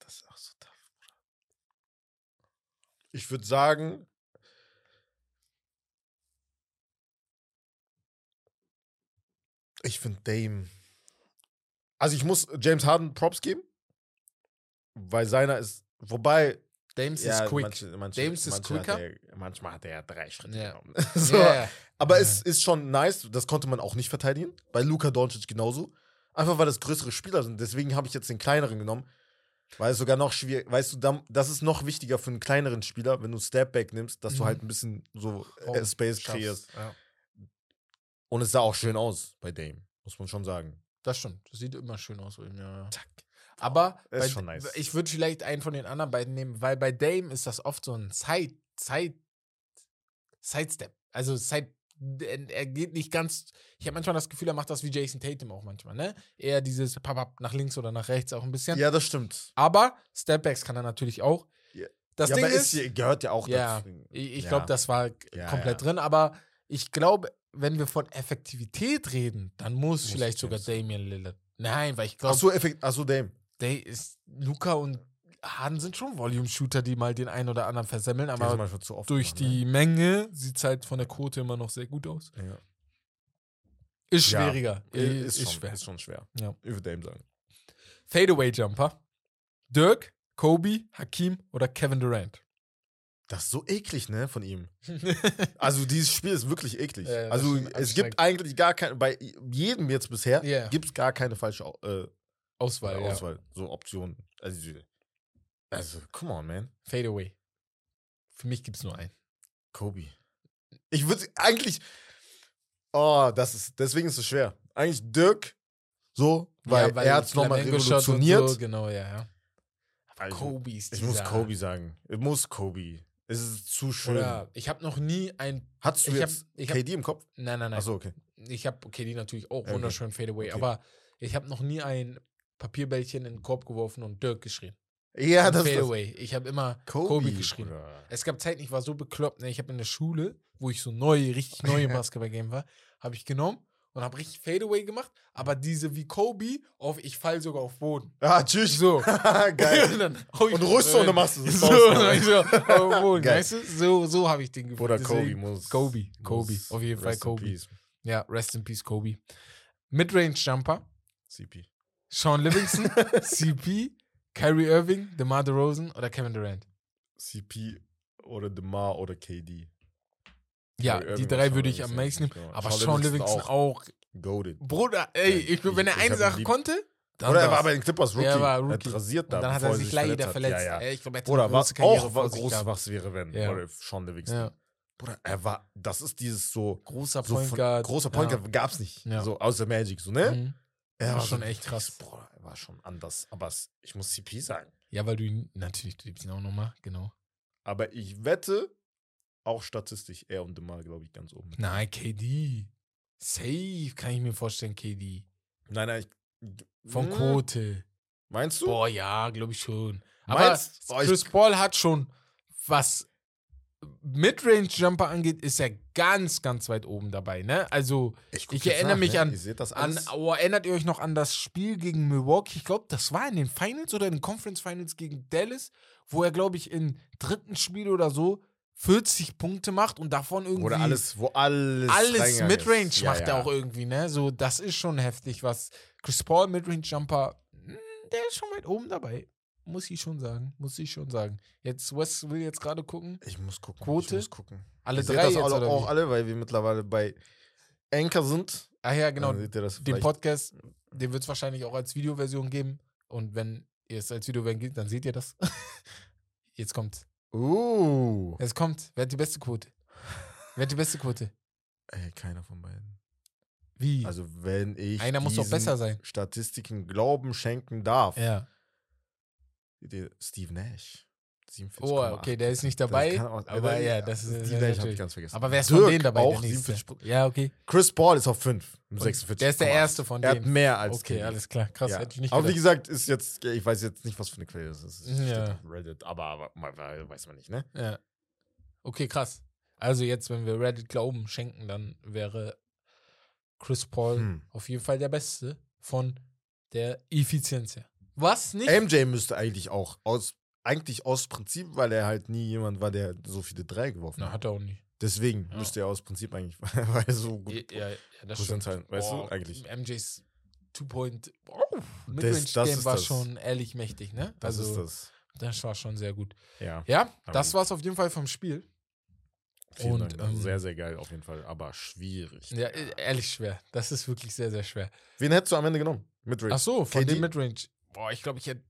Das ist auch so tough, Bruder. Ich würde sagen. Ich finde Dame. Also ich muss James Harden Props geben, weil seiner ist. Wobei.
Dames
ja,
ist quick.
Manche, manche,
Dames ist
manche hat
quicker.
er, manchmal hat er ja drei Schritte
Ja.
genommen. so,
Ja,
Aber
Ja.
es ist schon nice, das konnte man auch nicht verteidigen. Bei Luka Doncic genauso. Einfach weil das größere Spieler sind. Deswegen habe ich jetzt den kleineren genommen. Weil es sogar noch schwierig, weißt du, das ist noch wichtiger für einen kleineren Spieler, wenn du Stepback nimmst, dass du
Mhm.
halt ein bisschen so äh, Space kreierst.
Ja.
Und es sah auch schön aus bei Dame, muss man schon sagen.
Das stimmt. Das sieht immer schön aus bei ihm, ja. ja. Aber bei,
nice.
ich würde vielleicht einen von den anderen beiden nehmen, weil bei Dame ist das oft so ein Side, Side, Sidestep. Also Side, er er geht nicht ganz. Ich habe manchmal das Gefühl, er macht das wie Jason Tatum auch manchmal, ne? Eher dieses Papap nach links oder nach rechts auch ein bisschen.
Ja, das stimmt.
Aber Stepbacks kann er natürlich auch.
Ja.
Das
ja,
Ding ist,
ist, gehört ja auch
Ja,
dazu.
ich,
Ja.
glaube, das war
Ja,
komplett drin, aber ich glaube, wenn wir von Effektivität reden, dann muss,
Muss
vielleicht sogar Damian Lillard. Nein, weil ich glaube,
so, Effekt, ach so, Dame.
der ist Luca und Harden sind schon Volume-Shooter, die mal den einen oder anderen versemmeln, aber durch
dran,
die Menge sieht es halt von der Quote immer noch sehr gut aus.
Ne? Ja.
Ist
Ja,
schwieriger.
Ist,
ist,
schon,
schwer.
ist schon schwer.
Ja.
Ich würde Dame sagen.
Fadeaway-Jumper. Dirk, Kobe, Hakim oder Kevin Durant?
Das ist so eklig, ne, von ihm. Also dieses Spiel ist wirklich eklig.
Ja, ja,
also es gibt eigentlich gar keine, bei jedem jetzt bisher
Ja.
gibt es gar keine falsche äh,
Auswahl, ja.
Auswahl, so Optionen. Also, also, come on, man.
Fadeaway. Für mich gibt es nur einen.
Kobe. Ich würde eigentlich, oh, das ist, deswegen ist es schwer. Eigentlich Dirk, so, weil,
Ja,
er hat es nochmal revolutioniert.
So, genau, ja, ja. Aber Kobe ist
Ich muss Kobe sagen. Ich muss Kobe. Es ist zu schön.
Oder ich habe noch nie ein.
Hattest du
ich hab-
jetzt
ich hab-
KD im Kopf?
Nein, nein, nein.
Achso, okay.
Ich habe, die natürlich auch
Okay.
wunderschön Fadeaway,
Okay.
aber ich habe noch nie ein Papierbällchen in den Korb geworfen und Dirk geschrien.
Ja, das ist.
Fadeaway. Ich habe immer Kobe, geschrien.
Bruder.
Es gab Zeiten, ich war so bekloppt. Ne? Ich habe in der Schule, wo ich so neu, richtig neu im Basketball-Game war, habe ich genommen und habe richtig Fadeaway gemacht, aber diese wie Kobe auf, ich fall sogar auf Boden.
Ah, tschüss.
So.
Geil.
und dann hau ich
Und du und dann machst du
so. so auf Boden,
Geil.
weißt du? So, so habe ich den gefühlt.
Bruder, Kobe muss.
Kobe, Kobe,
muss
auf jeden Fall Kobe. Ja, rest in peace, Kobe. Midrange Jumper,
CP.
Sean Livingston, CP, Kyrie Irving, DeMar DeRozan oder Kevin Durant.
CP oder DeMar oder KD.
Ja,
Kyrie
die
Irving
drei
und
würde ich am meisten nehmen.
genau.
Aber
Sean
Sean
Livingston
Livingston auch.
Goaded.
Bruder, ey, ich, wenn er eine Sache konnte, dann
Oder er war bei den Clippers Rookie.
Er war
Er
Rookie.
hat rasiert
Und
da,
dann hat er sich leider
hat.
verletzt.
Ja, ja.
Ich glaube, er hätte große Karriere
auch groß, was wäre, wenn.
Ja.
Oder Sean Livingston.
Ja.
Bruder, er war, das ist dieses so.
Großer
so
Point Guard.
Großer Point
ja.
Guard gab's nicht.
Ja.
So außer Magic, so, ne?
Mhm.
Er
war schon echt krass.
Boah, er war schon anders. Aber ich muss CP sagen.
Ja, weil du ihn, natürlich, du liebst ihn auch nochmal, genau.
Aber ich wette, auch statistisch, er und DeMar, glaube ich, ganz oben.
Nein, KD. Safe kann ich mir vorstellen, KD.
Nein, nein, ich.
Von
Hm,
Quote.
Meinst du?
Boah, ja, glaube ich schon. Aber
Meinst-
Chris Paul hat schon, was Midrange-Jumper angeht, ist er ganz, ganz weit oben dabei, ne? Also ich
jetzt
erinnere mich
ne?
an-
Ihr seht das
an, oh, erinnert ihr euch noch an das Spiel gegen Milwaukee? Ich glaube, das war in den Finals oder in den Conference Finals gegen Dallas, wo er, glaube ich, im dritten Spiel oder so 40 Punkte macht und davon irgendwie
Oder alles, wo alles.
alles Midrange.
Ja,
macht
ja.
er auch irgendwie, ne? So, das ist schon heftig, was Chris Paul Midrange Jumper, mh, der ist schon weit oben dabei. Muss ich schon sagen, muss ich schon sagen. Jetzt, Wes will jetzt gerade gucken.
Ich muss gucken.
Quote?
Ich muss gucken.
Alle
seht
drei
das
jetzt,
alle,
oder
auch
wie?
alle, weil wir mittlerweile bei Anchor sind.
Ach ja, genau.
Dann seht ihr das
Den. Podcast, den wird es wahrscheinlich auch als Videoversion geben. Und wenn ihr es als Videoversion gibt, dann seht ihr das. Jetzt kommt
Uh.
Es kommt. Wer hat die beste Quote? Wer hat die beste Quote?
Ey, keiner von beiden.
Wie?
Also, wenn ich
Einer muss doch besser sein.
Statistiken Glauben schenken darf,
ja.
Steve Nash. 47,8.
Oh, okay, der ist nicht dabei.
auch-
aber ja, das ist.
Steve
ja,
Nash habe ich ganz vergessen.
aber wer ist
Dirk
von denen dabei?
Auch
der nächste?
47
Ja, okay.
Chris Paul ist auf 5.
Und
46.
Der ist der erste von
Er hat
denen.
mehr als
Okay, alles klar. Krass,
Ja.
hätte ich nicht
Aber wie gesagt, ist jetzt, ich weiß jetzt nicht, was für eine Quelle das ist.
Ja.
Reddit, aber, weiß man nicht, ne?
Ja. Okay, krass. Also jetzt, wenn wir Reddit Glauben schenken, dann wäre Chris Paul
Hm.
auf jeden Fall der Beste von der Effizienz her. Was nicht?
MJ müsste eigentlich auch aus, eigentlich aus Prinzip, weil er halt nie jemand war, der so viele Drei geworfen
Na,
hat.
hat er auch nicht.
Deswegen
Ja.
müsste er aus Prinzip eigentlich, weil er so gut.
Ja, ja, das
Prozent
stimmt.
sein, weißt du,
Boah,
eigentlich.
MJs Two-Point oh, Midrange-Game war
das.
schon ehrlich mächtig, ne?
Das
also,
ist das.
das war schon sehr gut.
Ja.
Ja, das
gut.
war's auf jeden Fall vom Spiel.
Vielen
Und,
Dank. Also
ähm,
sehr, sehr geil auf jeden Fall, aber schwierig.
Ja, e- ehrlich schwer. Das ist wirklich sehr, sehr schwer.
Wen hättest du am Ende genommen? Midrange.
Ach so, von
KD?
dem Midrange. Boah, ich glaube, ich hätte.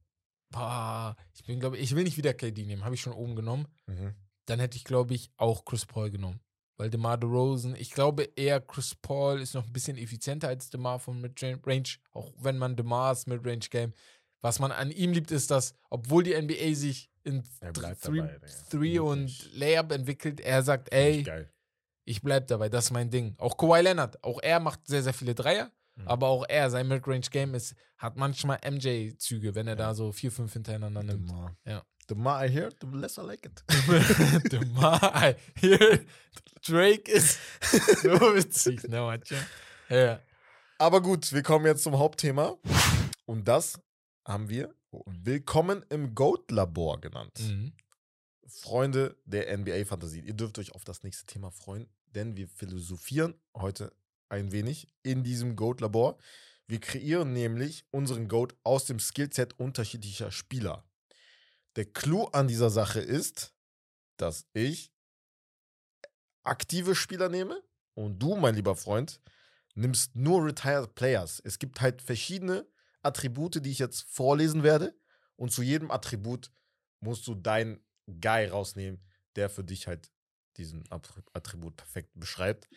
Boah, ich bin, glaube ich will nicht wieder KD nehmen. Habe ich schon oben genommen.
Mhm.
Dann hätte ich, glaube ich, auch Chris Paul genommen. Weil DeMar DeRozan, ich glaube eher Chris Paul ist noch ein bisschen effizienter als DeMar von Midrange. Auch wenn man DeMars Midrange-Game. Was man an ihm liebt, ist, dass, obwohl die NBA sich in
Er bleibt
Three,
dabei, Digga.
Three und. Layup entwickelt, er sagt, ey, ich bleib dabei, das ist mein Ding. Auch Kawhi Leonard, auch er macht sehr, sehr viele Dreier,
Mhm.
aber auch er, sein Midrange-Game ist, hat manchmal MJ-Züge, wenn er da so vier, fünf hintereinander nimmt.
DeMar.
Ja.
The more I hear, the less I like it.
DeMar, hier, Drake ist so witzig, ne? Ja.
Aber gut, wir kommen jetzt zum Hauptthema. Und das haben wir Willkommen im Goat-Labor genannt.
Mhm.
Freunde der NBA-Fantasie. Ihr dürft euch auf das nächste Thema freuen, denn wir philosophieren heute ein wenig in diesem Goat-Labor. Wir kreieren nämlich unseren Goat aus dem Skillset unterschiedlicher Spieler. Der Clou an dieser Sache ist, dass ich aktive Spieler nehme und du, mein lieber Freund, nimmst nur Retired Players. Es gibt halt verschiedene Attribute, die ich jetzt vorlesen werde und zu jedem Attribut musst du deinen Guy rausnehmen, der für dich halt diesen Attri- Attribut perfekt beschreibt.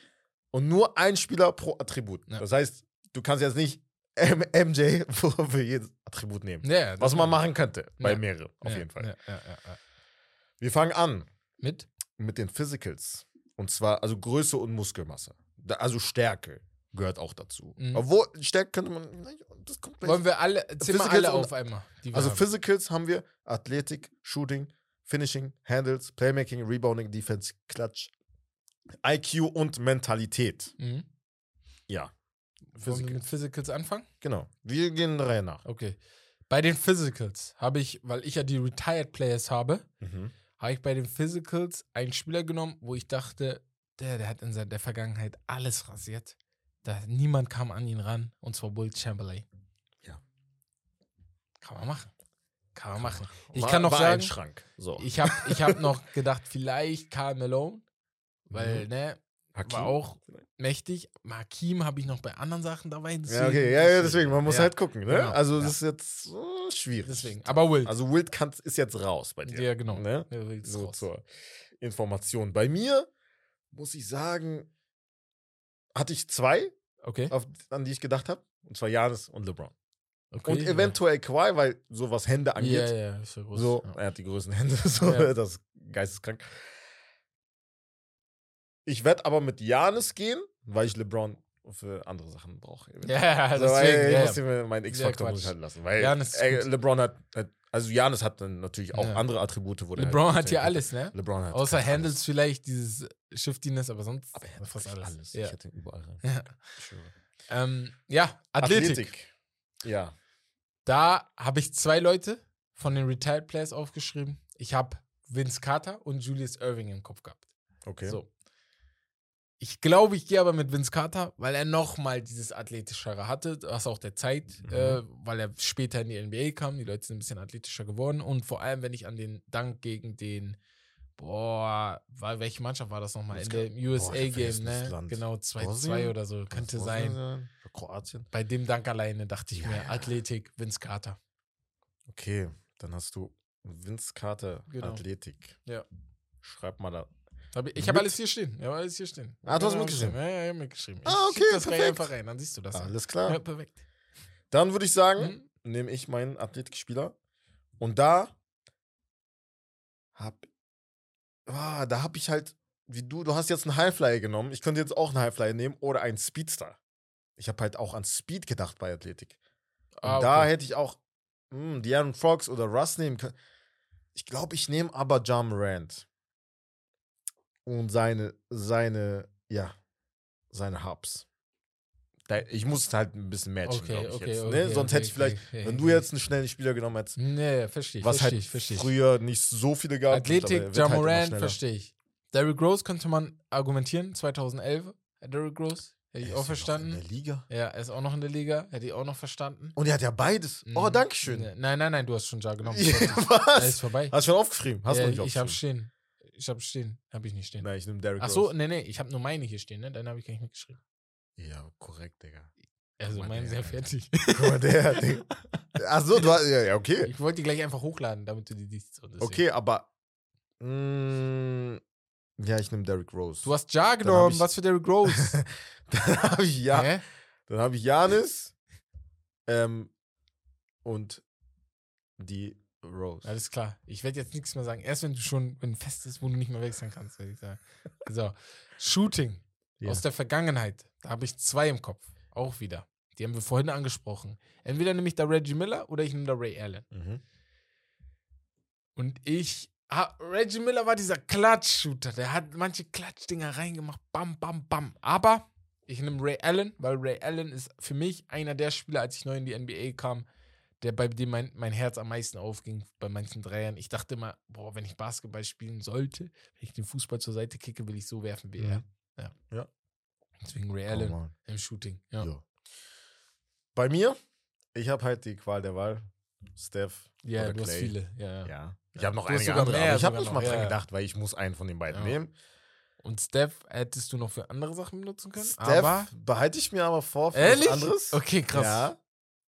Und nur ein Spieler pro Attribut.
Ja.
Das heißt, du kannst jetzt nicht M MJ für jedes Attribut nehmen.
Ja,
Was man machen könnte, bei
Ja.
mehreren, auf jeden Fall. Wir fangen an
Mit?
mit den Physicals. Und zwar, also Größe und Muskelmasse. Also Stärke gehört auch dazu.
Mhm.
Obwohl, Stärke könnte man, das kommt.
Wollen wir alle,
Physicals
alle auf einmal.
Also
haben.
Physicals haben wir Athletik, Shooting, Finishing, Handles, Playmaking, Rebounding, Defense, Clutch, IQ und Mentalität.
Mhm.
Ja,
Wollen wir mit Physicals anfangen?
genau. Wir gehen der Reihe nach.
Okay. Bei den Physicals habe ich, weil ich ja die Retired Players habe,
Mhm.
habe ich bei den Physicals einen Spieler genommen, wo ich dachte, der, der hat in der Vergangenheit alles rasiert. Da, niemand kam an ihn ran, und zwar Will Chamberlain.
Ja.
Kann man machen. Kann man machen. Ich
War-
kann noch
war
sagen,
ein Schrank. So.
ich habe ich hab noch gedacht, vielleicht Karl Malone, weil,
Mhm.
ne,
Hakim?
war auch mächtig. Markim habe ich noch bei anderen Sachen dabei.
Ja,
deswegen-
okay, ja, ja, deswegen, man muss
Ja.
halt gucken, ne?
Genau,
Also,
ja.
das ist jetzt äh, schwierig.
Deswegen. Aber Will.
Also, Wild kann, ist jetzt raus bei dir.
ja, genau.
Ne?
Ja,
So
raus.
zur Information. Bei mir muss ich sagen, hatte ich zwei,
Okay.
auf, an die ich gedacht habe. Und zwar Janis und LeBron.
okay.
Und eventuell Kawhi, weil so was Hände
Ja,
angeht.
ja, ja, ist ja groß.
So,
ja.
er hat die größten Hände, so,
Ja.
das ist geisteskrank. Ich werde aber mit Janis gehen, weil ich LeBron für andere Sachen brauche.
Ja,
Also,
deswegen.
ich
ja,
muss mir meinen X-Faktor muss ich halt lassen. Weil
Giannis
ey,
gut.
LeBron hat, hat- also Janis hat dann natürlich auch
Ja.
andere Attribute, wo
LeBron
halt
hat hier alles, ne?
LeBron hat
Außer Handles
alles.
vielleicht dieses Shiftiness, aber sonst
Aber er hat
fast alles.
alles.
Ja.
Ich hätte ihn überall rein.
Ja. Ähm, ja, Athletik.
Ja.
Da habe ich zwei Leute von den Retired Players aufgeschrieben. Ich habe Vince Carter und Julius Irving im Kopf gehabt.
Okay.
So. Ich glaube, ich gehe aber mit Vince Carter, weil er nochmal dieses athletischere hatte, was auch der Zeit,
Mhm.
äh, weil er später in die NBA kam. Die Leute sind ein bisschen athletischer geworden. Und vor allem, wenn ich an den Dank gegen den, boah, war, welche Mannschaft war das nochmal? In dem USA-Game, ne?
Land.
Genau, 2-2
Bosnien?
oder so, könnte sein.
sein? Kroatien.
Bei dem Dank alleine dachte ich
Ja,
mir,
ja.
Athletik, Vince Carter.
Okay, dann hast du Vince Carter,
Genau.
Athletik.
Ja.
Schreib mal da.
Ich habe alles hier stehen. Ich habe alles hier stehen.
Ah, du hast mitgeschrieben?
Ja, ja, ich habe mitgeschrieben.
Ah, okay,
das
perfekt.
einfach rein, dann siehst du das.
Alles klar.
Ja, perfekt.
Dann würde ich sagen,
Mhm.
nehme ich meinen Athletikspieler. Und da hab, ah, da habe ich halt, wie du, du hast jetzt einen Highflyer genommen. Ich könnte jetzt auch einen Highflyer nehmen oder einen Speedster. Ich habe halt auch an Speed gedacht bei Athletik. Und
Ah,
da
okay.
hätte ich auch mh, De'Aaron Fox oder Russ nehmen können. Ich glaube, ich nehme aber John Morant. Und seine, seine, ja, seine Hubs. Da, ich muss es halt ein bisschen matchen,
Okay,
glaube ich
okay,
jetzt.
okay,
ne? Sonst hätte ich vielleicht, wenn du jetzt einen schnellen Spieler genommen hättest,
Nee, verstehe ich.
was
verstehe
halt
ich, verstehe ich.
früher nicht so viele gab.
Athletik,
mittlerweile wird
Ja
halt
verstehe ich. Derrick Rose könnte man argumentieren, 2011. Derrick Rose, hätte ich
Er
auch
ist ja noch
verstanden.
In der Liga.
Ja, er ist auch noch in der Liga, hätte ich auch noch verstanden.
Und er hat ja beides. Oh,
Mhm.
Dankeschön.
Nee, Nein, nein, nein, du hast schon Ja genommen.
Ja,
Er ist
was?
vorbei.
Hast du schon aufgeschrieben? Hast
ja,
du nicht
ich habe
aufgeschrieben?
stehen. Ich habe stehen. Habe ich nicht stehen.
Nein, ich nehme Derrick
Ach
Rose.
so, nee, nee, ich habe nur meine hier stehen, ne? Dann habe ich gar nicht mitgeschrieben.
Ja, korrekt, Digga.
Also meine sehr fertig.
Guck mal, der, der. Ach so, du hast, ja, ja, okay.
Ich wollte die gleich einfach hochladen, damit du die siehst. und deswegen.
Okay, aber. Mh, ja, ich nehme Derrick Rose.
Du hast Ja genommen,
ich-
was für Derrick Rose?
dann habe ich ja,
Hä?
dann habe ich Janis ähm, und die Rose.
Alles klar. Ich werde jetzt nichts mehr sagen. Erst wenn du schon, wenn fest ist, wo du nicht mehr wechseln kannst, werde ich sagen. So. Shooting
Ja.
aus der Vergangenheit. Da habe ich zwei im Kopf. Auch wieder. Die haben wir vorhin angesprochen. Entweder nehme ich da Reggie Miller oder ich nehme da Ray Allen.
Mhm.
Und ich. Ah, Reggie Miller war dieser Klatsch-Shooter. Der hat manche Klatschdinger reingemacht. Bam, bam, bam. Aber ich nehme Ray Allen, weil Ray Allen ist für mich einer der Spieler, als ich neu in die NBA kam, der bei dem mein, mein Herz am meisten aufging bei manchen Dreiern. Ich dachte immer, boah, wenn ich Basketball spielen sollte, wenn ich den Fußball zur Seite kicke, will ich so werfen wie er.
Mhm.
Ja.
Ja.
Deswegen Ray
Oh,
Allen
Mann.
im Shooting. Ja.
Ja. Bei mir, ich habe halt die Qual der Wahl. Steph.
Ja,
oder
du hast
Clay.
viele. Ja. ja.
Ich habe noch
Du hast
einige andere,
mehr
aber ich habe nicht mal dran gedacht, weil ich muss einen von den beiden nehmen.
Und Steph hättest du noch für andere Sachen benutzen können?
Steph
aber
behalte ich mir aber vor für
Ehrlich?
anderes.
Okay, krass.
Ja.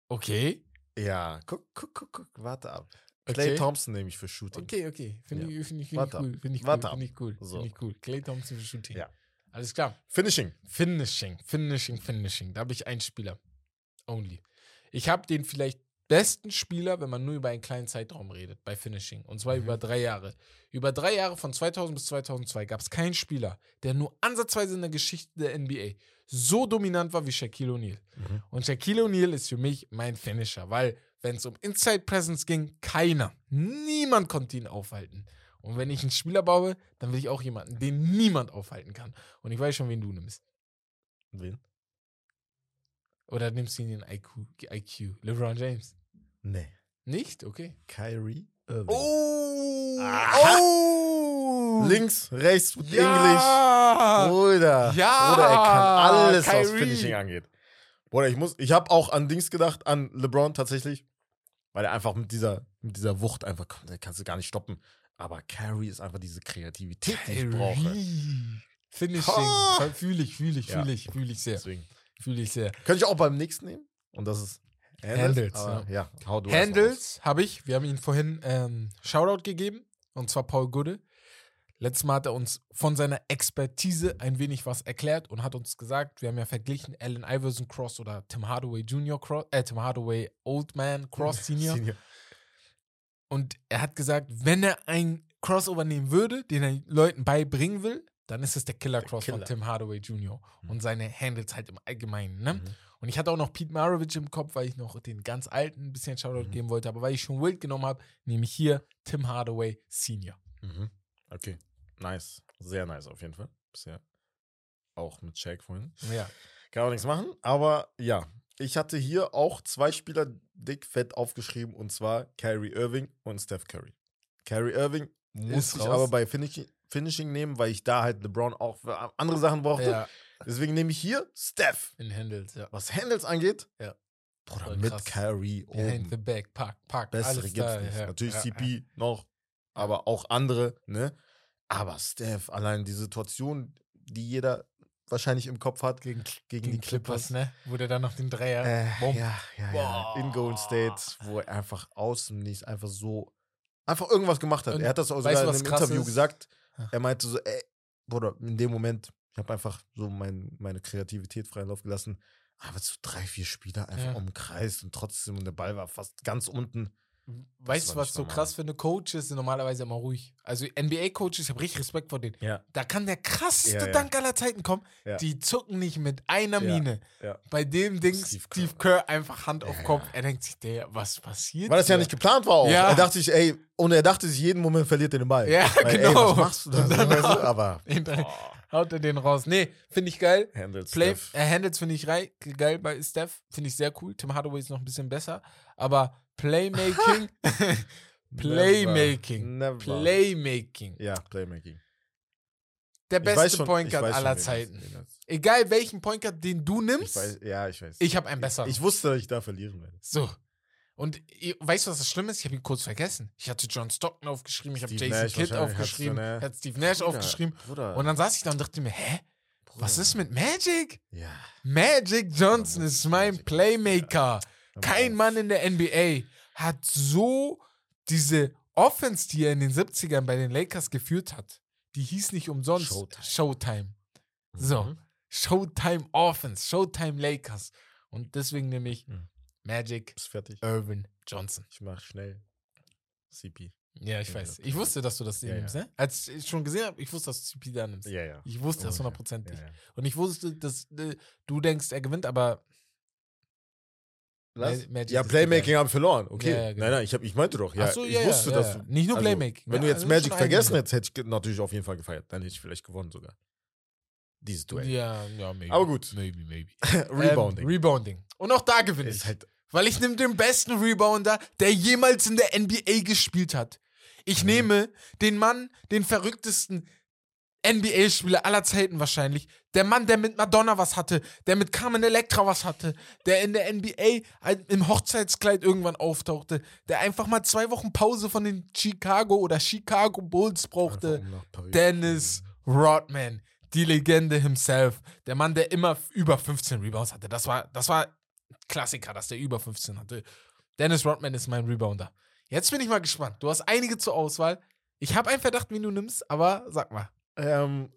Okay.
Ja. Guck, guck, guck, guck. Warte ab. Clay
Okay.
Thompson nehme ich für Shooting.
Okay, okay. Finde
Ja.
ich, find ich, find ich
Warte ab.
cool. Finde ich cool. Finde ich cool.
So.
Finde ich cool. Clay Thompson für Shooting.
Ja.
Alles klar.
Finishing.
Finishing, Finishing, Finishing. Da habe ich einen Spieler. Only. Ich habe den vielleicht besten Spieler, wenn man nur über einen kleinen Zeitraum redet, bei Finishing. Und zwar
Mhm.
über drei Jahre. Über drei Jahre von 2000 bis 2002 gab es keinen Spieler, der nur ansatzweise in der Geschichte der NBA so dominant war wie Shaquille O'Neal.
Mhm.
Und Shaquille O'Neal ist für mich mein Finisher, weil wenn es um Inside Presence ging, keiner, niemand konnte ihn aufhalten. Und wenn ich einen Spieler baue, dann will ich auch jemanden, den niemand aufhalten kann. Und ich weiß schon, wen du nimmst.
Wen?
Oder nimmst du ihn in IQ, IQ? LeBron James?
Nee.
Nicht? Okay.
Kyrie Irving.
Oh!
Aha.
Oh!
Links, rechts, Englisch.
ja!
Bruder.
Ja,
Bruder, er kann alles, was
Kyrie.
Finishing angeht. Bruder, ich muss, ich habe auch an Dings gedacht, an LeBron tatsächlich, weil er einfach mit dieser, mit dieser Wucht einfach, der kannst du gar nicht stoppen. Aber Carrie ist einfach diese Kreativität, die ich brauche.
Kyrie. Finishing.
Ha!
Fühle ich, fühle ich,
Ja.
fühle ich, fühle ich sehr.
Deswegen.
Fühle ich sehr.
Könnte ich auch beim nächsten nehmen. Und das ist
Handles,
aber, ja. raus.
Handles habe ich. Wir haben ihm vorhin ähm, Shoutout gegeben. Und zwar Paul Gude. Letztes Mal hat er uns von seiner Expertise ein wenig was erklärt und hat uns gesagt, wir haben ja verglichen Allen Iverson Cross oder Tim Hardaway Junior Cross, äh, Tim Hardaway Old Man Cross Senior.
Senior.
Und er hat gesagt, wenn er ein Crossover nehmen würde, den er Leuten beibringen will, dann ist es der Killer
Der
Cross von
Killer.
Tim Hardaway Jr.
Mhm.
und seine Handles halt im Allgemeinen. Ne?
Mhm.
Und ich hatte auch noch Pete Maravich im Kopf, weil ich noch den ganz alten ein bisschen Shoutout
Mhm.
geben wollte. Aber weil ich schon Wild genommen habe, nehme ich hier Tim Hardaway Senior.
Mhm. Okay. Nice. Sehr nice auf jeden Fall. Bisher. Auch mit Shaq vorhin.
Ja.
Kann auch nichts machen. Aber ja, ich hatte hier auch zwei Spieler dick fett aufgeschrieben und zwar Kyrie Irving und Steph Curry. Kyrie Irving muss ich
raus.
aber bei Finishing, Finishing nehmen, weil ich da halt LeBron auch für andere Sachen brauchte.
ja.
Deswegen nehme ich hier Steph.
In Handles, ja.
Was Handles angeht,
Ja.
Bruder, mit
krass.
Kyrie
Behind the
oben.
back, pack, pack.
Bessere gibt's
da,
nicht.
ja.
Natürlich
ja,
CP noch, aber auch andere, ne? Aber Steph, allein die Situation, die jeder wahrscheinlich im Kopf hat,
Gegen,
gegen,
gegen
die Clippers.
ne? Wo der dann noch den Dreier.
Äh, ja, ja, ja. In. Golden State, wo er einfach aus dem Nichts einfach so einfach irgendwas gemacht hat.
Und
er hat das auch sogar in einem Interview
ist?
gesagt. Er meinte so, ey, Bruder, in dem Moment, ich habe einfach so mein, meine Kreativität freien Lauf gelassen. Aber so drei, vier Spieler einfach
Ja.
umkreist und trotzdem, und der Ball war fast ganz unten.
Weißt du, was
nicht
so
normal.
krass finde? Coaches sind normalerweise immer ruhig. Also NBA-Coaches, ich habe richtig Respekt vor denen.
Ja.
Da kann der krasseste
Ja, ja.
Dank aller Zeiten kommen. Die zucken nicht mit einer
ja.
Bei dem Ding
Steve
Steve
Kerr.
Kerr, einfach Hand auf Kopf. Er denkt sich, der, was passiert?
Weil das ja nicht geplant war auch. Er dachte sich, ey, und er dachte sich, jeden Moment verliert er den Ball.
Ja,
Weil, Ey,
genau.
was machst du da? Weißt du? Aber
Haut er den raus. Nee, finde ich geil.
handelt
Play,
Steph.
er handelt finde ich geil bei Steph. Finde ich sehr cool. Tim Hardaway ist noch ein bisschen besser. Aber Playmaking. Playmaking.
Never.
Playmaking.
Ja, Playmaking.
Der
Ich
beste
schon-
Point
ich
Guard
schon,
aller
das-
Zeiten. Egal welchen Point Guard, den du
Ich
nimmst,
weiß, ja, ich weiß.
ich habe einen besseren.
Ich wusste, dass ich da verlieren werde.
so. Und ihr- weißt du, was das Schlimme ist? Ich habe ihn kurz vergessen. Ich hatte John Stockton aufgeschrieben, ich habe Jason
Nash
Kidd aufgeschrieben,
du, ne?
ich hatte Steve Nash aufgeschrieben.
Bruder,
Und dann saß ich da und dachte mir, hä? Was ist mit Magic?
Ja.
Magic Johnson ist mein
Magic.
Playmaker.
Mal
Kein. Mann in der NBA hat so diese Offense, die er in den 70ern bei den Lakers geführt hat. Die hieß nicht umsonst
Showtime.
Showtime. So.
Mhm.
Showtime Offense, Showtime Lakers. Und deswegen nehme ich
Mhm.
Magic? Irvin Johnson.
Ich mach schnell. CP.
Ja, ich weiß. Ich wusste, dass du das
Ja,
nimmst,
ja.
ne? Als ich schon gesehen habe, ich wusste, dass du CP da nimmst.
Ja, ja.
Ich wusste das hundertprozentig. Und ich wusste, dass äh, du denkst, er gewinnt, aber
Was?
Ma- Magic
Ja, Playmaking haben verloren. Okay.
Ja, ja, genau.
Nein, nein, ich, hab, ich meinte doch. Ja,
Ach so,
ich wusste, dass
ja.
du.
Nicht nur
also,
Playmaking.
Wenn du jetzt
also
Magic vergessen hättest, hätte ich natürlich auf jeden Fall gefeiert. Dann hätte ich vielleicht gewonnen sogar. Dieses Duell.
Ja, ja, maybe.
Aber gut.
Maybe, maybe.
Rebounding.
Ähm, Rebounding. Und auch da gewinne ich.
halt.
Weil ich nehme den besten Rebounder, der jemals in der NBA gespielt hat. Ich
Mhm.
nehme den Mann, den verrücktesten NBA-Spieler aller Zeiten wahrscheinlich. Der Mann, der mit Madonna was hatte, der mit Carmen Electra was hatte, der in der NBA ein- im Hochzeitskleid irgendwann auftauchte, der einfach mal zwei Wochen Pause von den Chicago oder Chicago Bulls brauchte. Dennis Rodman, die Legende himself. Der Mann, der immer über 15 Rebounds hatte. Das war, das war Klassiker, dass der über 15 hatte. Dennis Rodman ist mein Rebounder. Jetzt bin ich mal gespannt. Du hast einige zur Auswahl. Ich habe einen Verdacht, wen du nimmst, aber sag mal.
Ähm,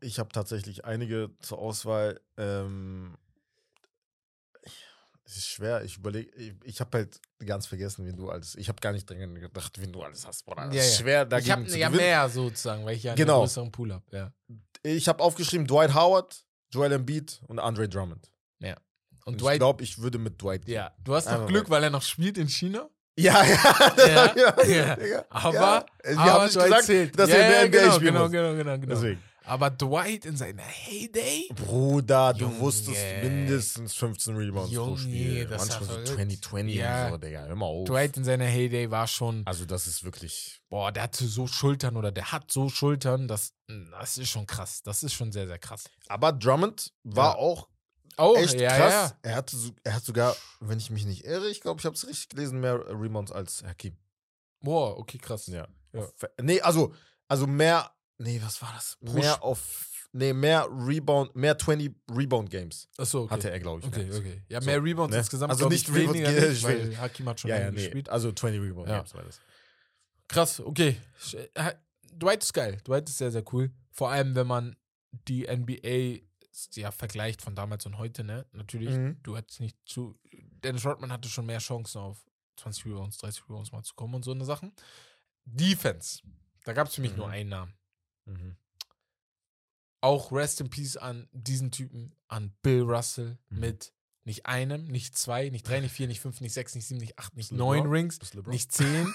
ich habe tatsächlich einige zur Auswahl. Ähm, es ist schwer. Ich überlege, ich, ich habe halt ganz vergessen, wen du alles. Ich habe gar nicht dran gedacht, wen du alles hast, Bruder. Das
Ja,
ist
ja.
schwer,
ich
dagegen
habe
zu
ja
gewinnen.
mehr sozusagen, weil ich ja
Genau.
einen größeren Pool habe. Ja.
Ich habe aufgeschrieben Dwight Howard, Joel Embiid und Andre Drummond.
Und
Und ich
Dwight,
glaube, ich würde mit Dwight gehen.
ja, du hast noch Glück, weil er noch spielt in China.
Ja, ja.
Ja,
ja,
ja.
Digga.
Aber,
ja. Wir
aber
haben nicht gesagt,
zählt.
dass
ja,
er in der NBA
genau,
spielen
genau, genau, genau, genau.
Deswegen.
Aber Dwight in seiner Heyday?
Bruder, du
Junge.
wusstest mindestens 15 Rebounds pro
Junge,
Spiel.
das ist
Manchmal so
verrückt.
2020
Ja.
und so, Digga. Mal auf.
Dwight in seiner Heyday war schon,
Also, das ist wirklich.
boah, der hatte so Schultern oder der hat so Schultern, das, das ist schon krass. Das ist schon sehr, sehr krass.
Aber Drummond war
Ja.
auch
Oh,
echt
ja,
krass.
ja.
Er, hatte so, er hat sogar, wenn ich mich nicht irre, ich glaube, ich habe es richtig gelesen, mehr Rebounds als Hakim.
Boah, okay, krass.
Ja.
Ja.
Nee, also, also mehr. Nee, was war das?
Pro
Mehr auf. Nee, mehr Rebound, mehr 20 Rebound Games
Achso, okay.
hatte er, glaube ich.
Okay,
mehr.
okay. Ja,
So,
mehr Rebounds
ne?
insgesamt.
Also nicht
ich,
Rebounds,
weniger
ja,
nicht,
ich
weil Hakim hat schon
Ja, ja, nee.
gespielt.
Also 20 Rebound
Ja.
Games war das.
Krass, okay. Äh, Dwight ist geil. Dwight ist sehr, sehr cool. Vor allem, wenn man die NBA ja vergleicht von damals und heute, ne? Natürlich,
Mhm.
du hattest nicht zu. Dennis Rodman hatte schon mehr Chancen auf 20 Rebounds, 30 Rebounds mal zu kommen und so eine Sachen. Defense. Da gab es für mich
Mhm.
nur einen Namen.
Mhm.
Auch Rest in Peace an diesen Typen, an Bill Russell
Mhm.
mit nicht einem, nicht zwei, nicht drei, nicht vier, nicht fünf, nicht sechs, nicht sieben, nicht acht, nicht neun
LeBron?
Rings, nicht zehn,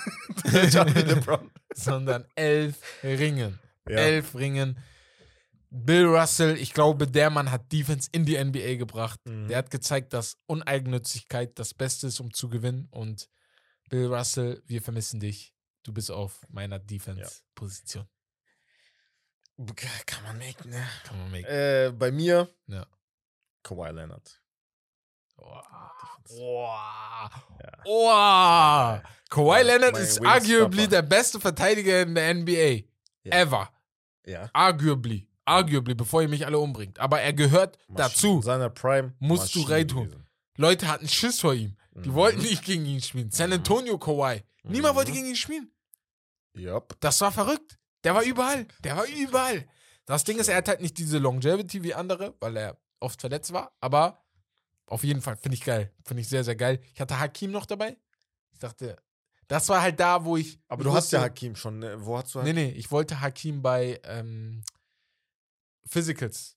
sondern elf Ringen.
Ja.
Elf Ringen. Bill Russell, ich glaube, der Mann hat Defense in die NBA gebracht.
Mhm.
Der hat gezeigt, dass Uneigennützigkeit das Beste ist, um zu gewinnen. Und Bill Russell, wir vermissen dich. Du bist auf meiner Defense-Position.
Kann man make, ne?
Kann man make.
Äh, bei mir.
Ja.
Kawhi Leonard. Defense.
Boah.
Ja.
Boah. Kawhi
Ja,
Leonard ist arguably der beste Verteidiger in der NBA.
Ja.
Ever.
Ja.
Arguably. Arguably, bevor ihr mich alle umbringt. Aber er gehört
Maschine.
dazu.
In seiner Prime.
Musst du
Maschine
reintun.
gewesen.
Leute hatten Schiss vor ihm. Die
Mhm.
wollten nicht gegen ihn spielen. San
Mhm.
Antonio Kawhi. Niemand wollte
Mhm.
gegen ihn spielen.
Yep.
Das war verrückt. Der war überall. Der war überall. Das Ding ist, er hat halt nicht diese Longevity wie andere, weil er oft verletzt war. Aber auf jeden Fall finde ich geil. Finde ich sehr, sehr geil. Ich hatte Hakim noch dabei. Ich dachte, das war halt da, wo ich.
Aber du hast ja
wusste-
Hakim schon. Ne? Wo hast du
Nee,
Hakim?
nee, ich wollte Hakim bei ähm, Physicals.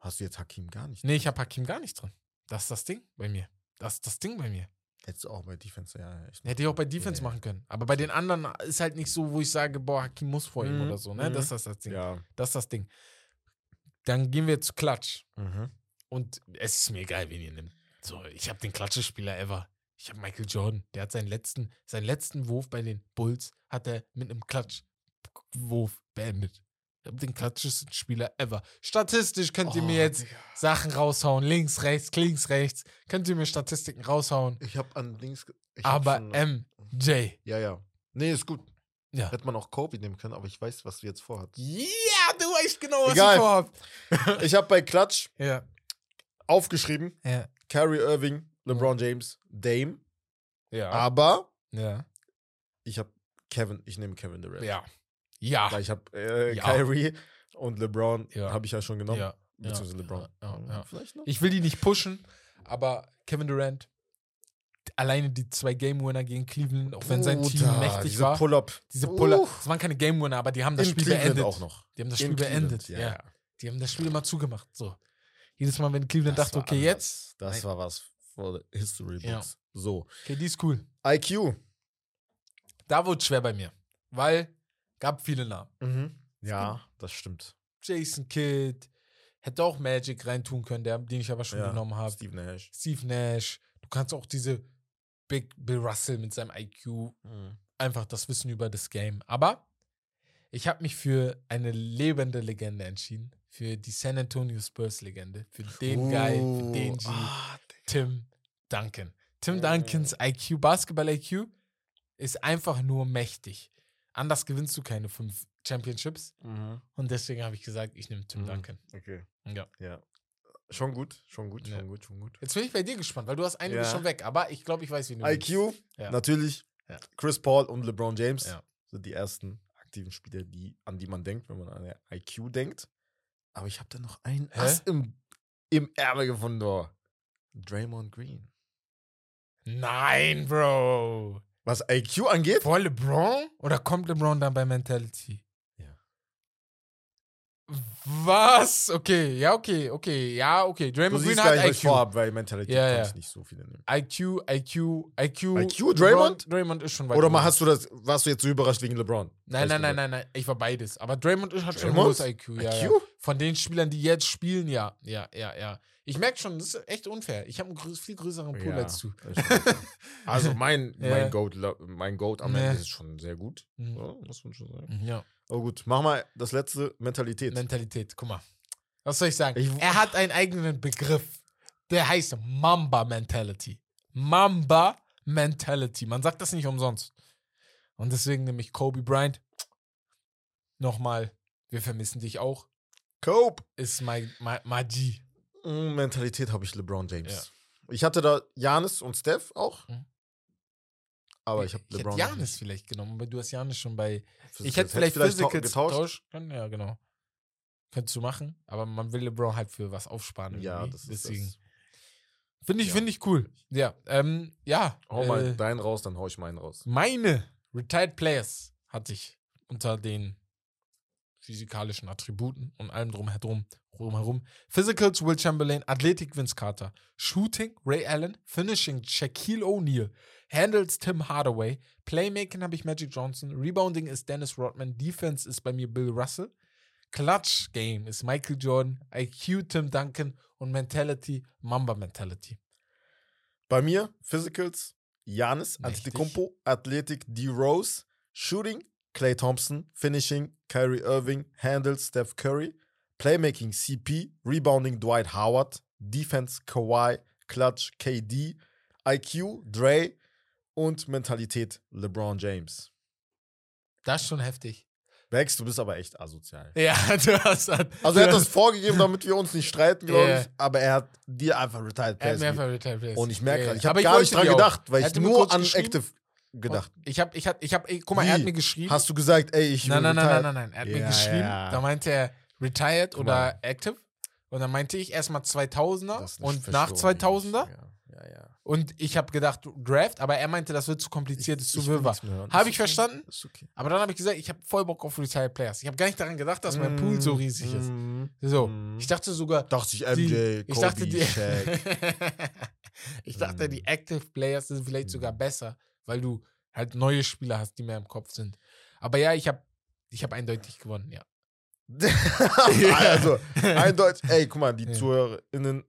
Hast du jetzt Hakim gar nicht?
Nee, ich habe Hakim gar nicht drin. Das ist das Ding bei mir. Das ist das Ding bei mir.
Hättest du auch bei Defense, ja. Echt.
Hätte ich auch bei Defense
Ja,
machen können. Aber bei den anderen ist halt nicht so, wo ich sage, boah, Hakim muss vor ihm
Mhm,
oder so. Ne?
mhm.
Das ist das Ding.
Ja.
Das ist das Ding. Dann gehen wir zu Klatsch.
Mhm.
Und es ist mir egal, wen ihr nimmt. So, ich habe den Klatschespieler ever. Ich habe Michael Jordan. Der hat seinen letzten, seinen letzten Wurf bei den Bulls hat er mit einem Klatschwurf beendet. Ich habe den klatschesten Spieler ever. Statistisch könnt ihr mir
Oh,
jetzt
Digga.
Sachen raushauen. Links, rechts, links, rechts. Könnt ihr mir Statistiken raushauen.
Ich habe an hab
Aber
schon-
MJ.
Ja, ja. Nee, ist gut.
Ja.
Hätte man auch Kobe nehmen können, aber ich weiß, was du jetzt vorhast.
Ja, du weißt genau, was
Egal.
ich vorhab.
Ich habe bei Klatsch
Ja,
aufgeschrieben:
ja,
Kyrie Irving, LeBron James, Dame.
ja.
Aber
ja.
ich habe Kevin, ich nehme Kevin Durant.
Ja. Ja.
Weil ich habe äh,
Ja.
Kyrie und LeBron
Ja.
habe ich ja schon genommen.
Ja.
Beziehungsweise LeBron. Vielleicht noch?
Ich will die nicht pushen, aber Kevin Durant, alleine die zwei Game Winner gegen Cleveland, auch wenn sein Team mächtig
diese
war.
Pull-up.
diese Puller,
Uff.
das waren keine Game Winner, aber die haben das
In
Spiel
Cleveland
beendet.
auch noch.
Die haben das
In
Spiel
Cleveland,
beendet.
ja,
Ja. Die haben das Spiel immer zugemacht. So. Jedes Mal, wenn Cleveland
Das
dachte, okay,
anders.
jetzt.
Das
Nein.
war was for the History Books.
Ja.
So.
Okay, die ist cool.
IQ.
Da wurde es schwer bei mir. Weil gab viele Namen.
Mhm. Ja, das stimmt.
Jason Kidd, hätte auch Magic reintun können, der, den ich aber schon
ja.
genommen habe.
Steve Nash.
Steve Nash. Du kannst auch diese Big Bill Russell mit seinem IQ
Mhm.
einfach das Wissen über das Game. Aber ich habe mich für eine lebende Legende entschieden. Für die San Antonio Spurs Legende. Für den Guy, für den G.
Ah,
Tim Duncan. Tim
Oh.
Duncans IQ, Basketball-IQ, ist einfach nur mächtig. Anders gewinnst du keine fünf Championships.
Mhm.
Und deswegen habe ich gesagt, ich nehme Tim
Mhm.
Duncan.
Okay.
Ja.
Ja. Schon gut, schon gut,
Ja.
schon gut, schon gut.
Jetzt bin ich bei dir gespannt, weil du hast einige
Ja.
schon weg. Aber ich glaube, ich weiß, wie du nimmst.
IQ,
Ja.
natürlich. Chris Paul und LeBron James
Ja.
sind die ersten aktiven Spieler, die, an die man denkt, wenn man an IQ denkt. Aber ich habe da noch einen
Hä?
Ass im, im Ärmel gefunden. Oh. Draymond Green.
Nein, Bro.
Was IQ angeht?
Vor LeBron? Oder kommt LeBron dann bei Mentality?
Ja.
Was? Okay, ja, okay, okay, ja, okay.
Du
Draymond
siehst
Green hat IQ.
vorhab, weil Mentality
Ja,
kann
ja.
ich nicht so viele nehmen.
IQ, IQ, IQ.
IQ, Draymond?
Draymond ist schon weit
Oder mal hast du das, warst du jetzt so überrascht wegen LeBron?
Nein, nein, nein, nein, nein. Ich war beides. Aber Draymond hat schon ein hohes IQ. Ja,
IQ?
Von den Spielern, die jetzt spielen, ja. Ja, ja, ja. Ich merke schon, das ist echt unfair. Ich habe einen viel größeren Pool
Ja,
als du.
also mein,
Ja.
mein, Goat, mein Goat am
Ja.
Ende ist schon sehr gut.
Mhm.
So, muss man schon sagen.
Ja.
Oh gut, mach mal das letzte, Mentalität.
Mentalität, guck mal. Was soll ich sagen?
Ich-
er hat einen eigenen Begriff. Der heißt Mamba Mentality. Mamba Mentality. Man sagt das nicht umsonst. Und deswegen nehme ich Kobe Bryant. Nochmal, wir vermissen dich auch.
Cope.
Ist mein, mein, Magie.
Mm, Mentalität habe ich LeBron James.
Ja.
Ich hatte da Janis und Steph auch.
Mhm.
Aber ich habe
ich hätte
LeBron.
Janis vielleicht genommen, aber du hast Janis schon bei.
Physicals.
Ich hätte vielleicht
tau-
Physicals
getauscht.
können. Ja, genau. Könntest du machen, aber man will LeBron halt für was aufsparen.
Ja,
irgendwie.
das ist
Deswegen. Finde ich,
Ja.
finde ich cool. Ja, ähm, ja.
Hau mal
äh,
deinen raus, dann hau ich meinen raus.
Meine Retired Players hatte ich unter den physikalischen Attributen und allem drumherum. Drumherum. Physicals Will Chamberlain, Athletik Vince Carter, Shooting Ray Allen, Finishing Shaquille O'Neal, Handles Tim Hardaway, Playmaking habe ich Magic Johnson, Rebounding ist Dennis Rodman, Defense ist bei mir Bill Russell, Clutch Game ist Michael Jordan, IQ Tim Duncan und Mentality Mamba Mentality.
Bei mir, Physicals, Janis. Antetokounmpo, Athletik, D. Rose, Shooting, Clay Thompson, Finishing, Kyrie Irving, Handles, Steph Curry, Playmaking, CP, Rebounding, Dwight Howard, Defense, Kawhi, Clutch, KD, IQ, Dre und Mentalität, LeBron James.
Das ist schon heftig.
Bex, du bist aber echt asozial.
Ja, du hast halt.
Also er hat das vorgegeben, damit wir uns nicht streiten, glaube
Ja.
ich. Aber er hat dir einfach Retired
Er hat
Players
mir einfach Retired Players.
Und ich merke gerade, ich
ja.
habe gar nicht dran gedacht, weil
Er
ich
mir
nur an. Active gedacht.
Ich habe, ich hab, ich hab, ey, guck mal, er
Wie?
hat mir geschrieben.
Hast du gesagt, ey, ich will
Nein, nein, nein, nein, nein, nein. Er hat mir
Ja,
geschrieben, da meinte er retired
Guck
oder
mal.
active. Und dann meinte ich erstmal 2000er
Das ist eine
und nach
Verschwörung,
2000er.
Ja, ja.
Und ich habe gedacht, Draft, aber er meinte, das wird zu kompliziert, ist zu
Ich
wirrwarr. Habe ich verstanden?
Ist okay.
Aber dann habe ich gesagt, ich habe voll Bock auf Retired Players. Ich habe gar nicht daran gedacht, dass mein Pool so riesig ist.
Mm,
So,
mm.
ich dachte sogar,
Dachte ich,
die,
MJ,
ich
Kobe,
dachte, die, ich dachte,
Mm.
die Active Players sind vielleicht sogar besser, weil du halt neue Spieler hast, die mehr im Kopf sind. Aber ja, ich habe ich hab eindeutig gewonnen, ja.
also, eindeutig, ey, guck mal, die
Ja.
ZuhörerInnen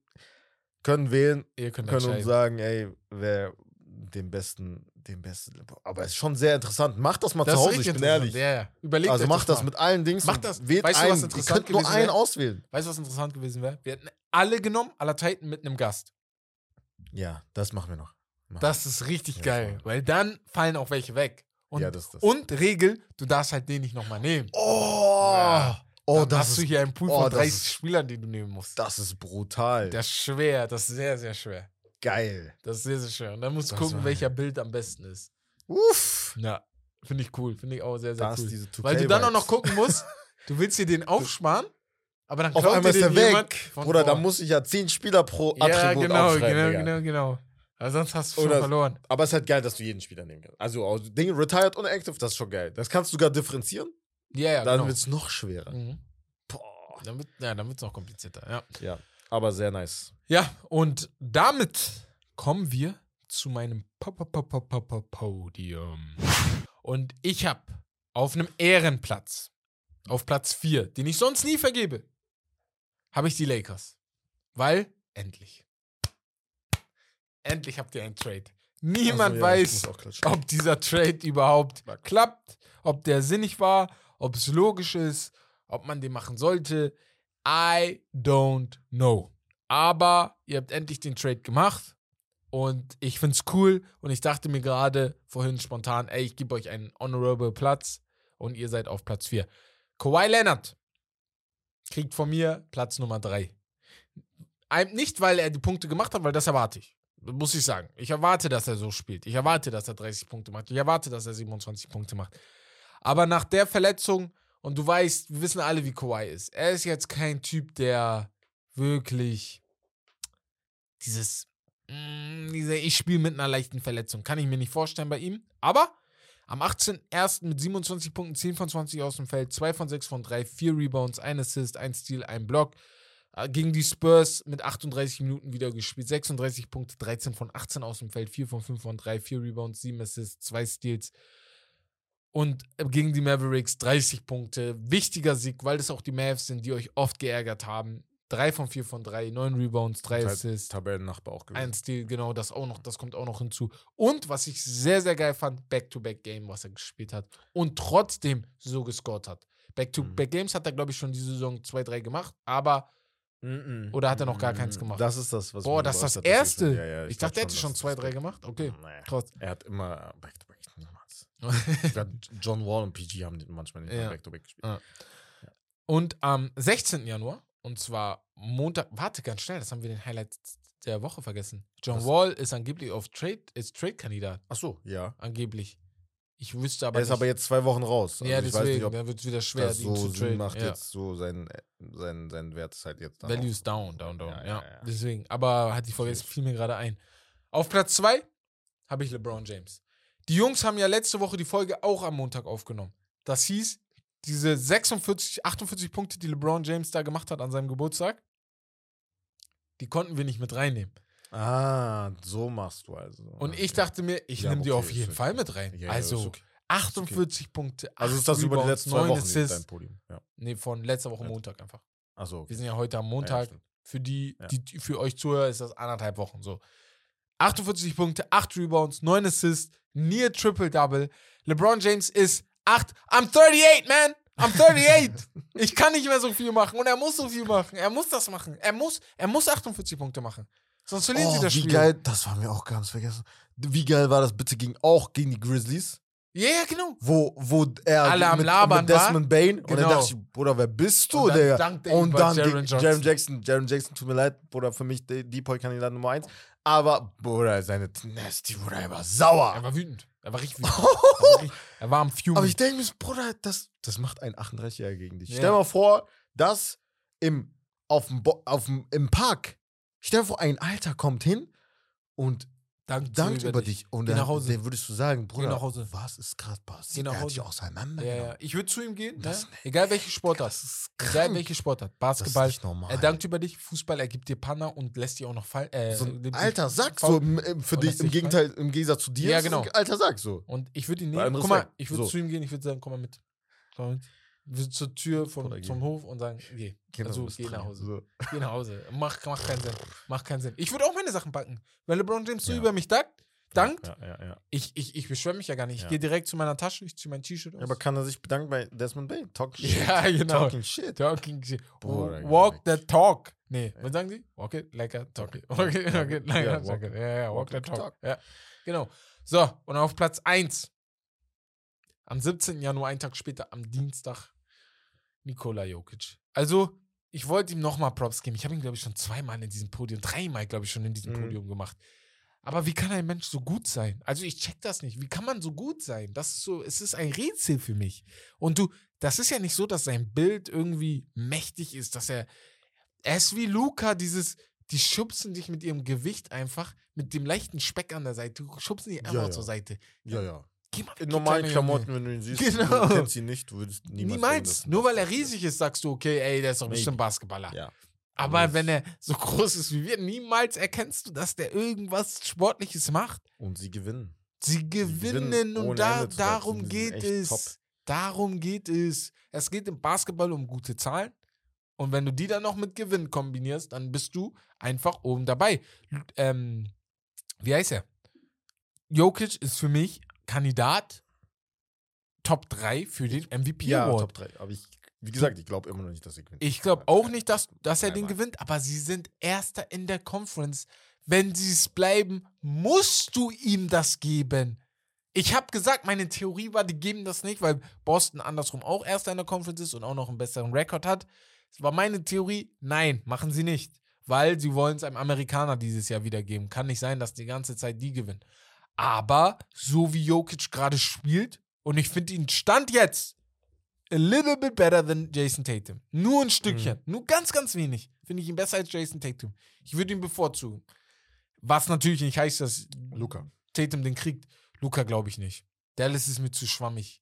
können wählen,
Ihr könnt
können uns sagen, ey, wer den besten, den besten. Aber es ist schon sehr interessant. Macht das mal
Das
zu Hause, ich bin ehrlich.
Ja, ja. Überlegt
Also macht das
mal.
mit allen Dings.
Macht
und
das.
Wählt
Weißt du,
einen.
was
Ihr
interessant
könnt nur einen
wäre?
auswählen.
Weißt du, was interessant gewesen wäre? Wir hätten alle genommen, aller Titan mit einem Gast.
Ja, das machen wir noch. Machen
Das ist richtig
Ja,
geil, weil dann fallen auch welche weg. Und,
Ja, das das.
und Regel, du darfst halt den nicht nochmal nehmen.
Oh,
Ja.
Oh
dann
das,
hast du
ist,
hier einen Pool
oh,
von
das
30
ist-
Spielern, die du nehmen musst.
das ist brutal.
Das ist schwer, das ist sehr, sehr schwer.
Geil.
Das ist sehr, sehr schwer. Und dann musst du
Das
gucken,
war-
welcher Bild am besten ist.
Uff.
Ja, finde ich cool. Finde ich auch sehr, sehr
Da ist
cool.
diese 2K
Weil du dann auch noch gucken musst, du willst dir den aufsparen, aber dann
Auf einmal ist
den
er weg. Oder da muss ich ja 10 Spieler pro
Ja,
Attribut
genau,
aufschreiben.
genau,
Digga.
genau, genau. Aber sonst hast du schon
Oder-
verloren.
Aber es ist halt geil, dass du jeden Spieler nehmen kannst. Also aus Dinge Retired und Active, das ist schon geil. Das kannst du sogar differenzieren.
Ja, ja,
Dann
genau.
wird es noch schwerer.
Mhm.
Boah.
Dann wird ja, dann wird's noch komplizierter, ja.
Ja, aber sehr nice.
Ja, und damit kommen wir zu meinem Po- Po- Po- Po- Po- Po- Podium. Und ich habe auf einem Ehrenplatz, auf Platz 4, den ich sonst nie vergebe, habe ich die Lakers. Weil, endlich. Endlich habt ihr einen Trade. Niemand
Also, ja,
weiß, ob dieser Trade überhaupt klappt, ob der sinnig war, ob es logisch ist, ob man den machen sollte. I don't know. Aber ihr habt endlich den Trade gemacht und ich find's cool und ich dachte mir gerade vorhin spontan, ey, ich gebe euch einen honorable Platz und ihr seid auf Platz 4. Kawhi Leonard kriegt von mir Platz Nummer 3. Nicht, weil er die Punkte gemacht hat, weil das erwarte ich. Muss ich sagen. Ich erwarte, dass er so spielt. Ich erwarte, dass er 30 Punkte macht. Ich erwarte, dass er 27 Punkte macht. Aber nach der Verletzung, und du weißt, wir wissen alle, wie Kawhi ist. Er ist jetzt kein Typ, der wirklich dieses, mm, diese ich spiele mit einer leichten Verletzung, kann ich mir nicht vorstellen bei ihm. Aber am 18.01. mit 27 Punkten, 10 von 20 aus dem Feld, 2 von 6 von 3, 4 Rebounds, 1 Assist, 1 Steal, 1 Block. Äh, Gegen die Spurs mit 38 Minuten wieder gespielt, 36 Punkte, 13 von 18 aus dem Feld, 4 von 5 von 3, 4 Rebounds, 7 Assists, 2 Steals. Und äh, gegen die Mavericks 30 Punkte. Wichtiger Sieg, weil das auch die Mavs sind, die euch oft geärgert haben. 3 von 4 von 3, 9 Rebounds, 3
Halt
Assists.
Tabellennachbar auch gewesen.
Ein Stil, genau, das auch noch, das kommt auch noch hinzu. Und was ich sehr, sehr geil fand, Back-to-Back-Game, was er gespielt hat und trotzdem so gescored hat. Back-to-Back-Games hat er, glaube ich, schon diese Saison 2, 3 gemacht, aber
Mm-mm.
Oder hat er noch gar keins gemacht?
Das ist das, was
boah, das ist das erste.
ich- Ja, ja,
ich,
glaub
dachte, er hätte schon
dass
2,
das
3
Back-
gemacht. Okay,
Naja.
krass.
Er hat immer Back-to-Back niemals. John Wall und PG haben manchmal nicht
Ja.
Back-to-Back gespielt.
Ja. Und am 16. Januar, und zwar Montag, warte ganz schnell, das haben wir den Highlight der Woche vergessen. John
Was?
Wall ist angeblich auf Trade, ist Trade-Kandidat,
Ach so, ja.
angeblich. Ich wüsste aber
er ist
nicht.
aber jetzt zwei Wochen raus. Also
ja,
ich weiß
deswegen,
nicht,
da wird es wieder schwer,
das
ihn
so
zu traden.
macht
ja.
jetzt so sein, sein, sein Wert ist halt jetzt dann
Value ist down, down, down.
Ja,
Ja,
ja,
deswegen. Aber hat die Folge, jetzt fiel mir gerade ein. Auf Platz 2 habe ich LeBron James. Die Jungs haben ja letzte Woche die Folge auch am Montag aufgenommen. Das hieß, diese 46, 48 Punkte, die LeBron James da gemacht hat an seinem Geburtstag, die konnten wir nicht mit reinnehmen.
Ah, so machst du also.
Und ich dachte mir, ich
Ja,
nehme die
okay,
auf
ist
jeden
okay.
Fall mit rein.
Ja,
also
okay.
48 Punkte.
Also ist das über die letzten zwei Wochen
Assists.
dein Podium. Ja.
Nee, von letzter Woche. Montag einfach.
Achso,
Wir sind ja heute am Montag. für die, die, die für euch Zuhörer ist das anderthalb Wochen so. 48 Punkte, 8 Rebounds, 9 Assists, near Triple-Double. LeBron James ist 8. I'm 38, man! I'm 38! ich kann nicht mehr so viel machen und er muss so viel machen. Er muss das machen. Er muss, er muss 48 Punkte machen. Sonst verlieren sie
Oh,
das
wie
Spiel.
geil, das war mir auch ganz vergessen. Wie geil war das bitte gegen, auch gegen die Grizzlies?
Ja, ja, genau.
wo, wo er
Alle am
mit,
Labern
mit Desmond Bain und dann
Genau.
dachte ich, Bruder, wer bist du,
Und dann
Digga? Und dann Jaron. Jaron Jackson. Jaron Jackson, tut mir leid, Bruder, für mich die Depoy-Kandidat Nummer eins. Aber, Bruder, seine Nasty, Bruder, er war sauer.
Er war wütend. Er war richtig wütend. er, war richtig, er war am Fume.
Aber ich denke mir, Bruder, das, das macht ein 38-Jähriger gegen dich.
Ja.
Stell mal vor, dass im, auf dem, auf dem, im Park, stell dir vor, ein Alter kommt hin und
dankt,
dankt über dich. Und
Geh nach Hause.
dann würdest du sagen, Bruder,
nach Hause.
was ist gerade passiert?
Geh nach
er hat
Hause.
dich auseinander.
Ja, ja. Ich würde zu ihm gehen, ne? Egal welche Sportart. Egal welche Sportart.
Das ist
Basketball.
nicht normal.
Er dankt über dich, Fußball, er gibt dir Panner und lässt dir auch noch fallen. Äh,
so alter Sack, so für dich im Gegenteil, im Gegensatz zu dir.
Ja, genau.
Ein alter Sack, so.
Und ich würde ihn nehmen. Guck mal, ich würde
So.
zu ihm gehen, ich würde sagen, komm mal mit. Komm mal mit. Zur Tür vom,
Oder
zum Hof und sagen, geh. Also,
das
geh nach. Hause.
So.
Geh nach Hause. Macht mach keinen Sinn. Macht keinen Sinn. Ich würde auch meine Sachen packen. Weil LeBron James so
Ja.
über mich dankt, dankt
Ja, ja, ja.
ich, ich, ich beschwöre mich ja gar nicht. Ich gehe direkt zu meiner Tasche, ich ziehe mein T-Shirt aus.
Aber kann er sich bedanken bei Desmond Bain? Talking shit.
Ja, genau.
Talking shit.
Talking shit.
Boah,
walk the talk. Nee, was sagen sie? Walk it like a talk it.
Walk it,
like
ja,
a talk
it.
Ja, ja, walk
Walk
the talk.
talk.
Ja, genau. So, und auf Platz 1. Am 17. Januar, einen Tag später, am Dienstag, Nikola Jokic. Also, ich wollte ihm nochmal Props geben. Ich habe ihn, glaube ich, schon zweimal in diesem Podium, dreimal, glaube ich, schon in diesem
Mhm.
Podium gemacht. Aber wie kann ein Mensch so gut sein? Also ich check das nicht. Wie kann man so gut sein? Das ist so, es ist ein Rätsel für mich. Und du, das ist ja nicht so, dass sein Bild irgendwie mächtig ist, dass er, er ist wie Luca, dieses, die schubsen dich mit ihrem Gewicht einfach, mit dem leichten Speck an der Seite, schubsen die einfach
Ja, ja.
zur Seite.
Ja, ja.
Geh mal
In normalen Klamotten,
Junge.
wenn du ihn siehst,
Genau.
du kennst ihn nicht, du würdest niemals.
Niemals.
denken,
Nur weil er riesig ist, sagst du, okay, ey, der ist doch bestimmt Basketballer.
Ja.
Aber wenn er so groß ist wie wir, niemals erkennst du, dass der irgendwas Sportliches macht.
Und sie gewinnen.
Sie gewinnen,
gewinnen
und da, darum geht es.
top.
Darum geht es. Es geht im Basketball um gute Zahlen. Und wenn du die dann noch mit Gewinn kombinierst, dann bist du einfach oben dabei. Ähm, wie heißt er? Jokic ist für mich Kandidat Top 3 für den MVP
Ja,
Award.
Top 3. Aber ich, wie gesagt, ich glaube immer noch nicht, dass sie gewinnen.
Ich glaube auch nicht, dass, dass er den gewinnt, aber sie sind Erster in der Conference. Wenn sie es bleiben, musst du ihm das geben. Ich habe gesagt, meine Theorie war, die geben das nicht, weil Boston andersrum auch Erster in der Conference ist und auch noch einen besseren Rekord hat. Es war meine Theorie, nein, machen sie nicht, weil sie wollen es einem Amerikaner dieses Jahr wieder geben. Kann nicht sein, dass die ganze Zeit die gewinnen. Aber so wie Jokic gerade spielt, und ich finde ihn Stand jetzt a little bit better than Jason Tatum. Nur ein Stückchen, nur ganz, ganz wenig. Finde ich ihn besser als Jason Tatum. Ich würde ihn bevorzugen. Was natürlich nicht heißt, dass
Luca.
Tatum den kriegt. Luca glaube ich nicht. Dallas ist mir zu schwammig.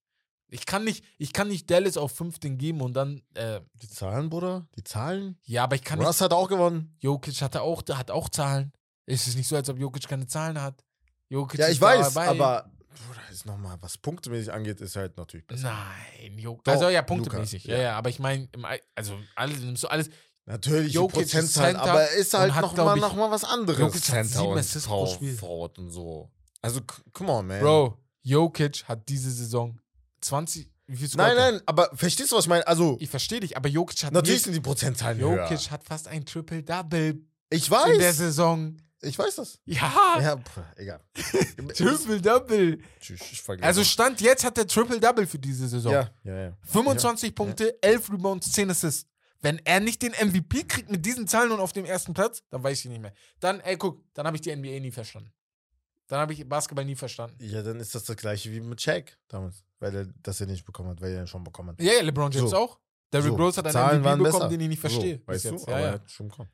Ich kann nicht, ich kann nicht Dallas auf 15 geben und dann, äh,
Die Zahlen, Bruder? Die Zahlen?
ja, aber ich kann nicht.
Russ hat auch gewonnen.
Jokic hatte auch, hat auch Zahlen. Es ist nicht so, als ob Jokic keine Zahlen hat. Jokic
Ja,
ist
ich weiß,
dabei.
aber Bruder, ist noch mal, was punktemäßig angeht, ist halt natürlich besser.
Nein, Jokic. Also ja, punktemäßig. Ja,
ja.
ja, aber ich meine, also alles, nimmst du alles.
Natürlich,
Jokic ist Center
aber er ist halt
hat,
noch, mal,
ich-
noch mal was anderes.
Jokic hat sieben pro Spiel.
Forward und so. Also, come on, man.
Bro, Jokic hat diese Saison 20. Wie viel
Nein, nein, aber verstehst du, was ich meine? Also,
Ich verstehe dich, aber Jokic hat
natürlich
nie-
sind die Prozentzahlen
Jokic
höher.
hat fast ein Triple-Double
Ich
in der
weiß.
Saison.
Ich weiß das.
Ja,
Ja, pff, egal.
Triple-Double.
Tschüss, ich vergesse.
Also Stand jetzt hat er Triple-Double für diese Saison.
ja, ja, ja.
25 Punkte, 11 Rebounds, 10 Assists. Wenn er nicht den MVP kriegt mit diesen Zahlen und auf dem ersten Platz, dann weiß ich nicht mehr. Dann, ey, guck, dann habe ich die NBA nie verstanden. Dann habe ich Basketball nie verstanden.
Ja, dann ist das das gleiche wie mit Shaq damals, weil er das ja nicht bekommen hat, weil er ihn schon bekommen hat.
Ja, ja, LeBron James
So.
auch. Derrick
So,
Rose hat einen
Zahlen
MVP bekommen,
besser.
den ich nicht verstehe.
So, weißt du?
jetzt.
Aber
Ja, ja.
schon bekommen.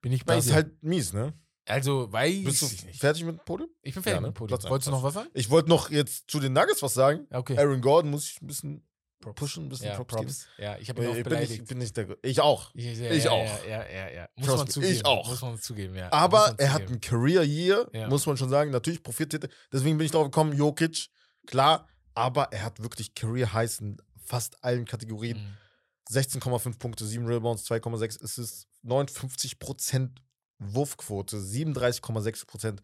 Bin ich bei
Das
dir.
ist halt mies, ne?
Also, weiß
Bist du
ich
fertig mit dem Podium?
Ich bin
Ja,
fertig
ne?
mit dem Podium.
Platz
Wolltest du noch was sagen?
Ich wollte noch jetzt zu den Nuggets was sagen.
Ja, Okay.
Aaron Gordon muss ich ein bisschen
Props.
pushen, ein bisschen
Ja,
Props,
Props. Ja, ich habe ihn
Ich
auch
bin, nicht,
beleidigt.
bin nicht der. Ich auch.
Ja, ja,
ich
ja,
auch.
Ja, ja, ja. ja. Muss
Trust
man zugeben.
ich auch.
Muss man zugeben, ja.
Aber er hat ein Career Year,
Ja.
muss man schon sagen. Natürlich profitiert er. Deswegen bin ich drauf gekommen, Jokic, klar. Aber er hat wirklich Career Highs in fast allen Kategorien.
Mhm.
16,5 Punkte, 7 Rebounds, 2,6 Assists, 59% Wurfquote, 37,6%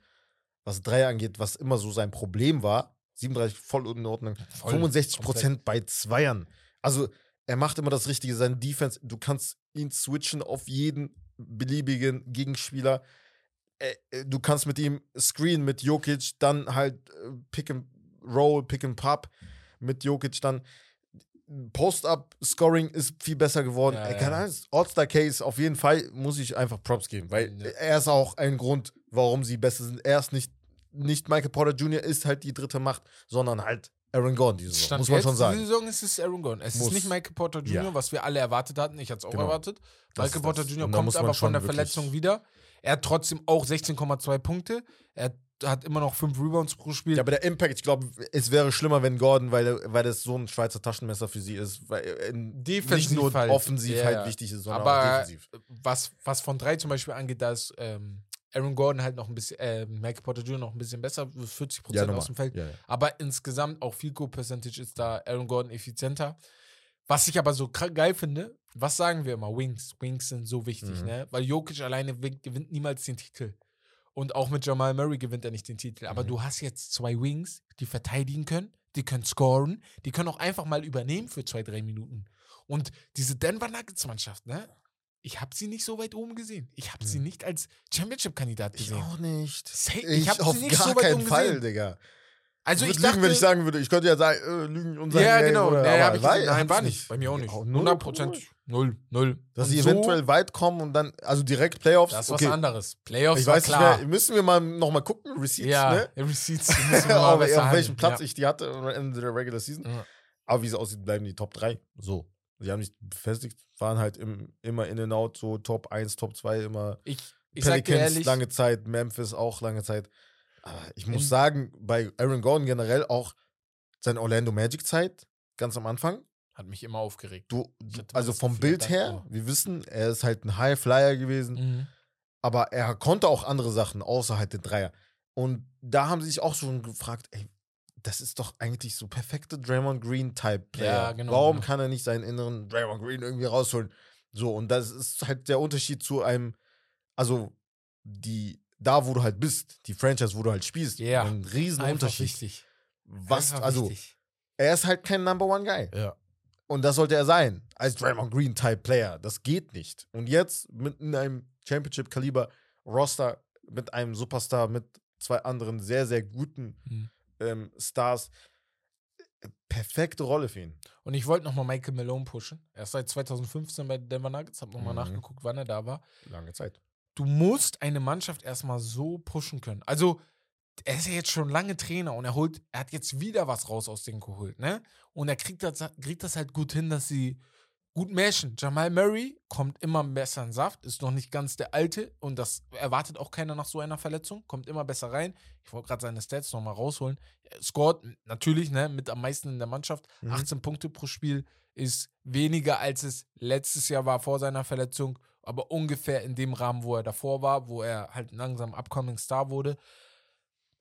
was Dreier angeht, was immer so sein Problem war. 37 voll in Ordnung.
Voll,
65% bei Zweiern. Also er macht immer das Richtige. Sein Defense, du kannst ihn switchen auf jeden beliebigen Gegenspieler. Äh, äh, Du kannst mit ihm screen mit Jokic, dann halt äh, pick and Roll, Pick and Pop mit Jokic dann. Post-Up-Scoring ist viel besser geworden.
Ja,
Er
ja.
kann alles. All-Star-Case auf jeden Fall muss ich einfach Props geben, weil
Ja.
er ist auch ein Grund, warum sie besser sind. Er ist nicht, nicht Michael Porter Jr. ist halt die dritte Macht, sondern halt Aaron Gordon diese Saison.
Stand
muss man schon sagen.
Diese Saison ist es Aaron Gordon. Es
Muss.
ist nicht Michael Porter Jr.,
Ja.
was wir alle erwartet hatten. Ich hatte es auch
Genau.
erwartet.
Das
Michael Porter. Jr. Kommt aber von der Verletzung wieder. Er hat trotzdem auch 16,2 Punkte. Er hat immer noch 5 Rebounds pro Spiel.
Ja, aber der Impact, ich glaube, es wäre schlimmer, wenn Gordon, weil, weil das so ein Schweizer Taschenmesser für sie ist, weil in
Defensiv
nicht nur
halt.
offensiv
Ja,
halt
ja.
wichtig ist, sondern
aber
defensiv.
was, was von drei zum Beispiel angeht, da ist ähm, Aaron Gordon halt noch ein bisschen, äh, Michael Porter Jr. noch ein bisschen besser, 40 Prozent aus dem Feld.
Ja, ja.
Aber insgesamt auch viel Goal Percentage ist da Aaron Gordon effizienter. Was ich aber so geil finde, was sagen wir immer? Wings. Wings sind so wichtig,
Mhm.
ne? Weil Jokic alleine win- gewinnt niemals den Titel. Und auch mit Jamal Murray gewinnt er nicht den Titel. Aber
Mhm.
du hast jetzt zwei Wings, die verteidigen können, die können scoren, die können auch einfach mal übernehmen für zwei, drei Minuten. Und diese Denver Nuggets-Mannschaft, ne? Ich habe sie nicht so weit oben gesehen. Ich habe sie
Mhm.
nicht als Championship-Kandidat
Ich
gesehen.
auch nicht. Ich,
ich hab sie nicht
gar
so weit
keinen
oben
Fall,
gesehen.
Digga.
Also
ich
ich
würde lügen,
dachte,
wenn ich sagen würde, ich könnte ja sagen, äh, lügen und sagen,
ja, genau. Nee,
aber
hab ich. Nein, war nicht. Bei mir auch nicht.
Auch null
100 Prozent. Null. Null.
Dass
Und
sie
so,
eventuell weit kommen und dann, also direkt Playoffs.
Das ist
okay.
was anderes. Playoffs
Ich weiß
klar.
nicht mehr, müssen wir mal nochmal gucken, Receipts,
ja,
ne?
Receipts müssen wir mal
auf, welchem. Platz
ja.
ich die hatte am Ende der Regular Season.
Ja.
Aber wie es aussieht, bleiben die Top 3. So. Sie haben nicht befestigt, waren halt im, immer in and out, so Top 1, Top 2, immer
Ich, ich
Pelicans
ehrlich,
lange Zeit, Memphis auch lange Zeit. Aber ich muss sagen, bei Aaron Gordon generell auch seine Orlando Magic Zeit, ganz am Anfang.
Hat mich immer aufgeregt.
Du, also vom Bild her,
oh.
wir wissen, er ist halt ein High Flyer gewesen,
Mhm.
aber er konnte auch andere Sachen, außer halt den Dreier. Und da haben sie sich auch schon gefragt, ey, das ist doch eigentlich so perfekte Draymond Green Type Player.
Ja, genau,
Warum
genau.
kann er nicht seinen inneren Draymond Green irgendwie rausholen? So, und das ist halt der Unterschied zu einem, also die, da wo du halt bist, die Franchise, wo du halt spielst,
Ja.
ein riesen
Einfach
Unterschied.
wichtig.
Was,
Einfach
also,
wichtig.
er ist halt kein Number One Guy.
Ja.
Und das sollte er sein, als Draymond Green Type Player. Das geht nicht. Und jetzt mit in einem Championship Kaliber Roster mit einem Superstar, mit zwei anderen sehr, sehr guten
Mhm.
ähm, Stars. Perfekte Rolle für ihn.
Und ich wollte nochmal Michael Malone pushen. Er ist seit 2015 bei Denver Nuggets, hab nochmal
Mhm.
nachgeguckt, wann er da war.
Lange Zeit.
du musst eine Mannschaft erstmal so pushen können. Also, er ist ja jetzt schon lange Trainer und er holt, er hat jetzt wieder was raus aus denen geholt, ne? Und er kriegt das, kriegt das halt gut hin, dass sie gut matchen. Jamal Murray kommt immer besser in Saft, ist noch nicht ganz der Alte und das erwartet auch keiner nach so einer Verletzung, kommt immer besser rein. Ich wollte gerade seine Stats nochmal rausholen. Er scored natürlich, ne, mit am meisten in der Mannschaft.
Mhm.
18 Punkte pro Spiel ist weniger, als es letztes Jahr war vor seiner Verletzung, aber ungefähr in dem Rahmen, wo er davor war, wo er halt langsam Upcoming Star wurde.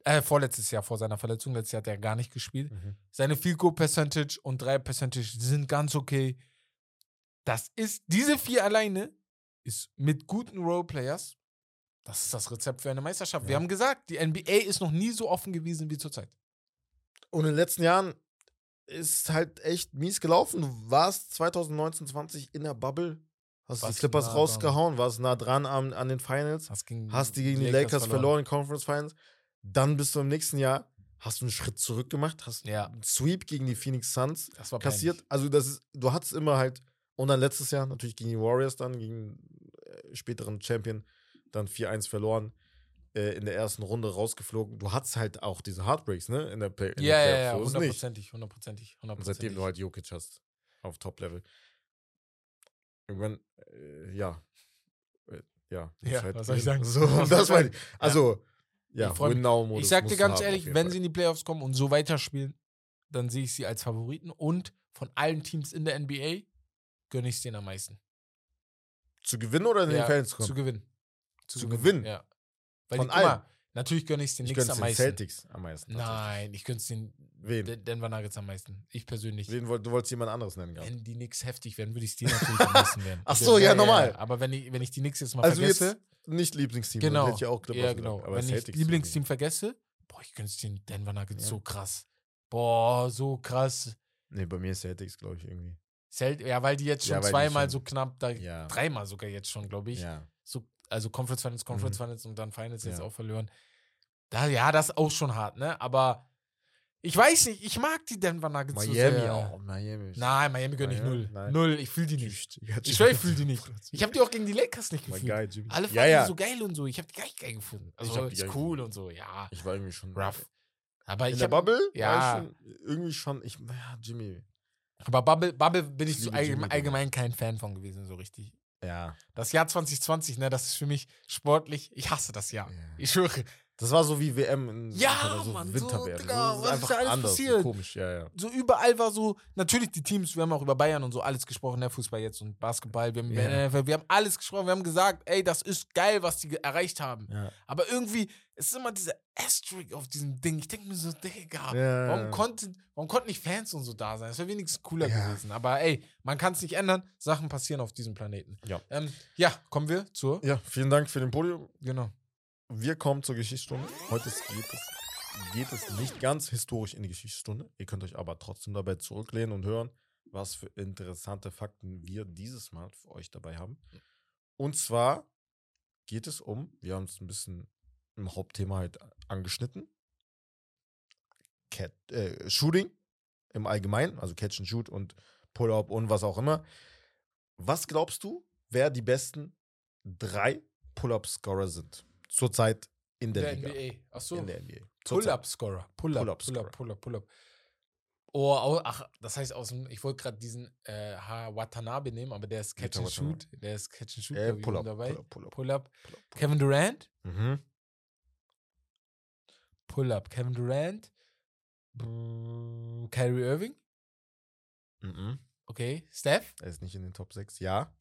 Äh, vorletztes Jahr vor seiner Verletzung, letztes Jahr hat er gar nicht gespielt. Seine Field Goal Percentage und Dreier Percentage sind ganz okay. Das ist, diese vier alleine ist mit guten Roleplayers, das ist das Rezept für eine Meisterschaft. Wir
Ja.
haben gesagt, die NBA ist noch nie so offen gewesen wie zurzeit.
Und in den letzten Jahren ist halt echt mies gelaufen. Du warst 2019, 20 in der Bubble, hast
Warst
die Clippers
nah
rausgehauen, warst nah dran an, an den Finals,
Hast, gegen
hast die gegen die Lakers verloren in Conference Finals. Dann bist du im nächsten Jahr, hast du einen Schritt zurück gemacht, hast
Ja.
einen Sweep gegen die Phoenix Suns
Das war
kassiert. Also das ist, du hattest immer halt, und dann letztes Jahr natürlich gegen die Warriors dann, gegen äh, späteren Champion, dann 4-1 verloren, äh, in der ersten Runde rausgeflogen. Du hattest halt auch diese Heartbreaks, ne? In der, Play in
Ja,
der
ja, ja, hundertprozentig, hundertprozentig,
Und seitdem
hundertprozentig.
du halt Jokic hast, auf Top-Level. Irgendwann, äh, ja. Äh, ja,
Ja,
halt
was soll ich sagen?
So, das meine
sagen?
ich. Also, ja,
Ich. Ich sag dir ganz ehrlich, wenn sie in die Playoffs kommen und so weiterspielen, dann sehe ich sie als Favoriten und von allen Teams in der NBA gönne ich es denen am meisten.
Zu gewinnen oder in
Ja,
den Fans
Zu
kommen?
gewinnen.
Zu gewinnen?
Ja. Weil
Von
die, guck mal,
allen?
Natürlich gönne ich es den
Ich
Knicks am meisten.
Celtics am meisten.
Nein, ich gönne es den
Wen?
Den- Denver Nuggets am meisten. Ich persönlich.
Wen wollt, du wolltest jemand anderes nennen gerade.
Wenn die Knicks heftig werden, würde ich es die natürlich am meisten werden.
Ach so, ja, normal.
Aber wenn ich, wenn ich die Knicks jetzt mal
Also
vergesse,
jetzt nicht Lieblingsteam.
genau.
Hätte ich auch Clippers
ja,
gesagt,
genau.
aber
wenn ich
Celtics
Lieblingsteam vergesse, boah, ich gönne es den Denver Nuggets
Ja.
so krass. Boah, so krass.
Nee, bei mir ist Celtics, glaube ich, irgendwie.
Zelt, ja, weil die jetzt
Ja,
schon
die
zweimal
schon-
so knapp, da,
Ja.
dreimal sogar jetzt schon, glaube ich.
Ja.
So, also Conference Finals, Conference
Mhm.
Finals und dann Finals jetzt
Ja.
auch verloren. Da, ja, das ist auch schon hart, ne? Aber Ich weiß nicht, ich mag die Denver Nuggets so
Miami
sehr.
auch. Miami.
Nein, Miami gönn ich
Miami?
null.
Nein.
Null, ich fühle die nicht. Ich schwör, ich fühle die nicht. Ich habe die auch gegen die Lakers nicht gefühlt.
Jimmy.
Alle fanden
ja, ja.
die so geil und so. Ich habe die gar nicht geil gefunden. Also, ist
geil
cool und so, ja.
Ich war irgendwie schon.
Rough. Aber
In
ich
der
hab,
Bubble?
Ja.
Schon, irgendwie schon. Ich, ja, Jimmy.
aber Bubble, Bubble bin ich,
Ich
so allgemein,
Jimmy
allgemein kein Fan von gewesen, so richtig.
Ja.
Das Jahr 2020, ne, das ist für mich sportlich. Ich hasse das Jahr.
Ja.
Ich schwöre.
Das war so wie WM in
Ja,
so
Mann, so,
Winter-WM.
Digga,
das ist
was ist
einfach
da alles
anders,
passiert?
So komisch, ja, ja.
So überall war so, natürlich die Teams, wir haben auch über Bayern und so alles gesprochen, ne, Fußball jetzt und Basketball. Wir haben. NFL, wir haben alles gesprochen, wir haben gesagt, ey, das ist geil, was die erreicht haben.
ja.
Aber irgendwie es ist immer dieser Asterisk auf diesem Ding. Ich denke mir so, Digga,
Ja.
warum, konnten, warum konnten nicht Fans und so da sein? Das wäre wenigstens cooler
Ja.
gewesen. Aber ey, man kann es nicht ändern. Sachen passieren auf diesem Planeten.
Ja.
Ähm, ja, kommen wir zur.
Ja, vielen Dank für den Podium.
Genau.
Wir kommen zur Geschichtsstunde. Heute geht es, geht es nicht ganz historisch in die Geschichtsstunde. Ihr könnt euch aber trotzdem dabei zurücklehnen und hören, was für interessante Fakten wir dieses Mal für euch dabei haben. Und zwar geht es um, wir haben es ein bisschen im Hauptthema halt angeschnitten, Cat, äh, Shooting im Allgemeinen, also Catch and Shoot und Pull-Up und was auch immer. Was glaubst du, wer die besten drei Pull-Up-Scorer sind? Zurzeit in der,
Der
Liga.
NBA. Achso.
In der NBA.
Pull-Up-Scorer. Pull-Up. Pull-Up, Pull-Up, Pull-Up. Oh, ach, das heißt aus dem, ich wollte gerade diesen äh, Ha- Watanabe nehmen, aber der ist Catch and. Shoot. Der ist Catch and Shoot
Äh,
ich,
Pull-Up.
dabei.
Pull-Up. Pull-Up.
Pull-Up.
Pull-Up.
Kevin Durant.
Mhm.
Pull-Up. Kevin Durant. Kyrie Irving.
Mhm.
Okay. Steph.
Er ist nicht in den Top 6. Ja.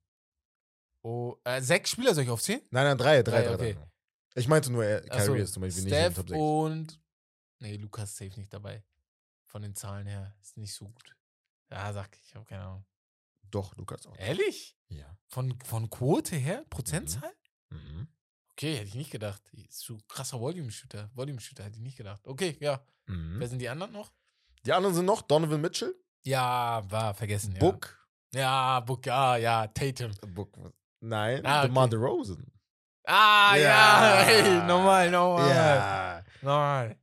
Oh, äh, sechs Spieler soll ich aufzählen?
Nein, nein, drei, drei,
Drei,
drei.
okay.
drei. Ich meinte nur, er,
Ach so,
Kyrie ist zum Beispiel nicht in den
Steph
Top 6.
und. Nee, Lukas ist safe nicht dabei. Von den Zahlen her. Ist nicht so gut. Ja, sag ich, ich habe keine Ahnung.
Doch, Lukas auch.
Ehrlich?
Ja.
Von, von Quote her? Prozentzahl?
Mhm.
Okay, hätte ich nicht gedacht. Ist so krasser Volume-Shooter. Volume-Shooter hätte ich nicht gedacht. Okay, ja.
Mhm.
Wer sind die anderen noch?
Die anderen sind noch Donovan Mitchell,
Ja, war vergessen. Ja.
Book.
Ja, Book, ja, ja. Tatum.
Book. Nein,
Ah, okay.
DeMar DeRozan.
Ah, ja,
Ja.
hey, normal, normal.
Ja.
Normal.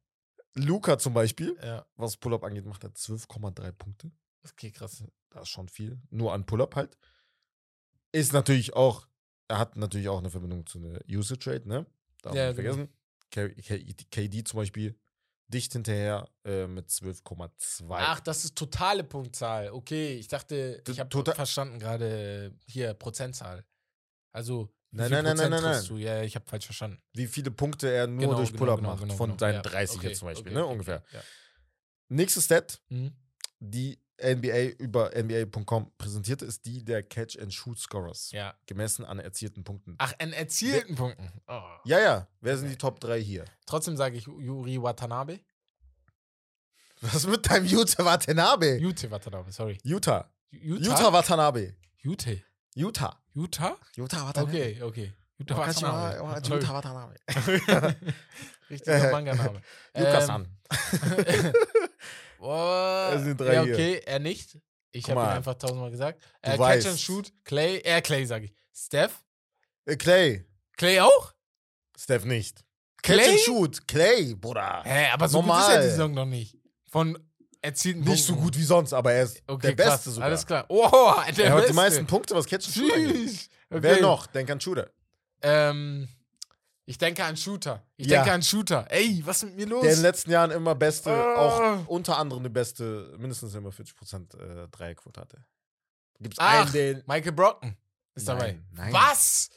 Luca zum Beispiel,
Ja,
was Pull-Up angeht, macht er 12,3 Punkte.
okay, krass.
Das ist schon viel. Nur an Pull-Up halt. Ist natürlich auch, er hat natürlich auch eine Verbindung zu einer Usage Rate, ne? Darf
Ja,
nicht
genau.
vergessen. KD zum Beispiel dicht hinterher äh, mit 12,2.
Ach, das ist totale Punktzahl. Okay, ich dachte, ich habe
total-
verstanden gerade hier Prozentzahl. Also,
Nein, nein, nein,
Prozent
nein, nein,
triffst Du? Ja, ich habe falsch verstanden.
Wie viele Punkte er nur
Genau,
durch
genau,
Pull-Up
genau,
macht.
genau,
von
genau.
seinen
Ja,
30
okay,
jetzt zum Beispiel,
okay,
ne?
okay,
Ungefähr.
Ja.
Nächste Stat,
Mhm.
die NBA über NBA.com präsentiert, ist die der Catch-and-Shoot-Scorers.
ja.
Gemessen an erzielten Punkten.
Ach, an erzielten Punkten. Oh.
Ja, ja. Wer sind
Okay.
die Top 3 hier?
Trotzdem sage ich Yuri Watanabe.
Was mit deinem Utah Watanabe?
Jute Watanabe, sorry.
Utah.
Utah?
Utah Watanabe.
Jute.
Utah.
Utah?
Utah Watanabe.
Okay, okay. Jute
Oh,
Watanabe.
oh, Utah Watanabe.
Richtiger Manga-Name.
Lukas
Ähm,
an.
Boah,
Es sind drei
ja,
hier.
okay, er nicht. Ich habe ihn einfach tausendmal gesagt. Äh, Catch
weißt.
and Shoot, Clay, äh, Clay sage ich. Steph?
Äh, Clay.
Clay auch?
Steph nicht. Catch
Clay?
and Shoot. Clay, Bruder.
Hä, aber so gut ist
Normal.
er die Saison noch nicht. Von erzielten
Nicht so
Punkten.
gut wie sonst, aber er ist
Okay,
der
krass,
Beste sogar.
Alles klar. Oh, der
Er hat die meisten Punkte, was Catch and Shoot angeht.
Okay.
Wer noch? Denk an Shooter.
Ähm, ich denke an Shooter. Ich
Ja.
denke an Shooter. Ey, was ist mit mir los?
Der in den letzten Jahren immer beste,
Ah.
auch unter anderem die beste, mindestens immer 40% äh, Dreierquote hatte. Gibt's
Ach,
einen, den.
Michael Brockton ist
Nein,
dabei.
nein.
Was?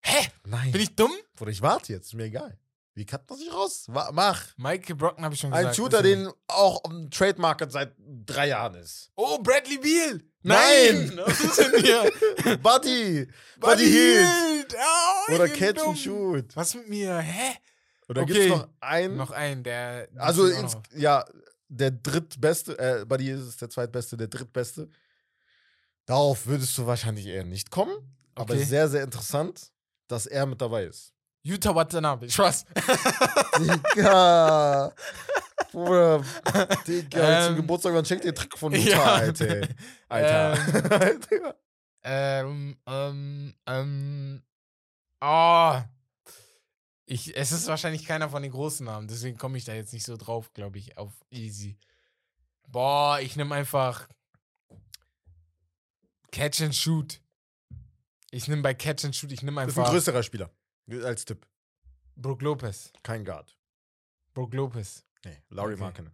Hä?
Nein.
Bin ich dumm?
Bruder, ich warte jetzt, ist mir egal. Wie kann man sich raus? Mach.
Michael Brockton habe ich schon gesagt.
Ein Shooter,
er-
den auch um Trademarket seit drei Jahren ist.
Oh, Bradley Beal.
Nein.
Was ist denn hier?
Buddy! Buddy Hield!
Oh,
Oder
ich
Catch and Shoot.
Was mit mir? Hä?
Oder
Okay.
gibt's noch einen?
Noch einen, der.
also, ins, ja, der drittbeste, äh, Buddy ist es der zweitbeste, der drittbeste. Darauf würdest du wahrscheinlich eher nicht kommen. Aber
Okay.
sehr, sehr interessant, dass er mit dabei ist.
Utah Watanabe. Spaß.
Digga! Bruder, Digga, zum
Ähm,
Geburtstag, man schenkt dir Trick von
ja.
Utah, Alter. Alter.
Ähm, ähm, ähm. Oh. Ich, es ist wahrscheinlich keiner von den großen Namen, deswegen komme ich da jetzt nicht so drauf, glaube ich, auf easy. Boah, ich nehme einfach Catch and Shoot. Ich nehme bei Catch and Shoot, ich nehme
Das ist ein
einfach
größerer Spieler. Als Tipp.
Brook Lopez.
Kein Guard.
Brook Lopez.
Nee, Laurie
Okay.
Markkinen.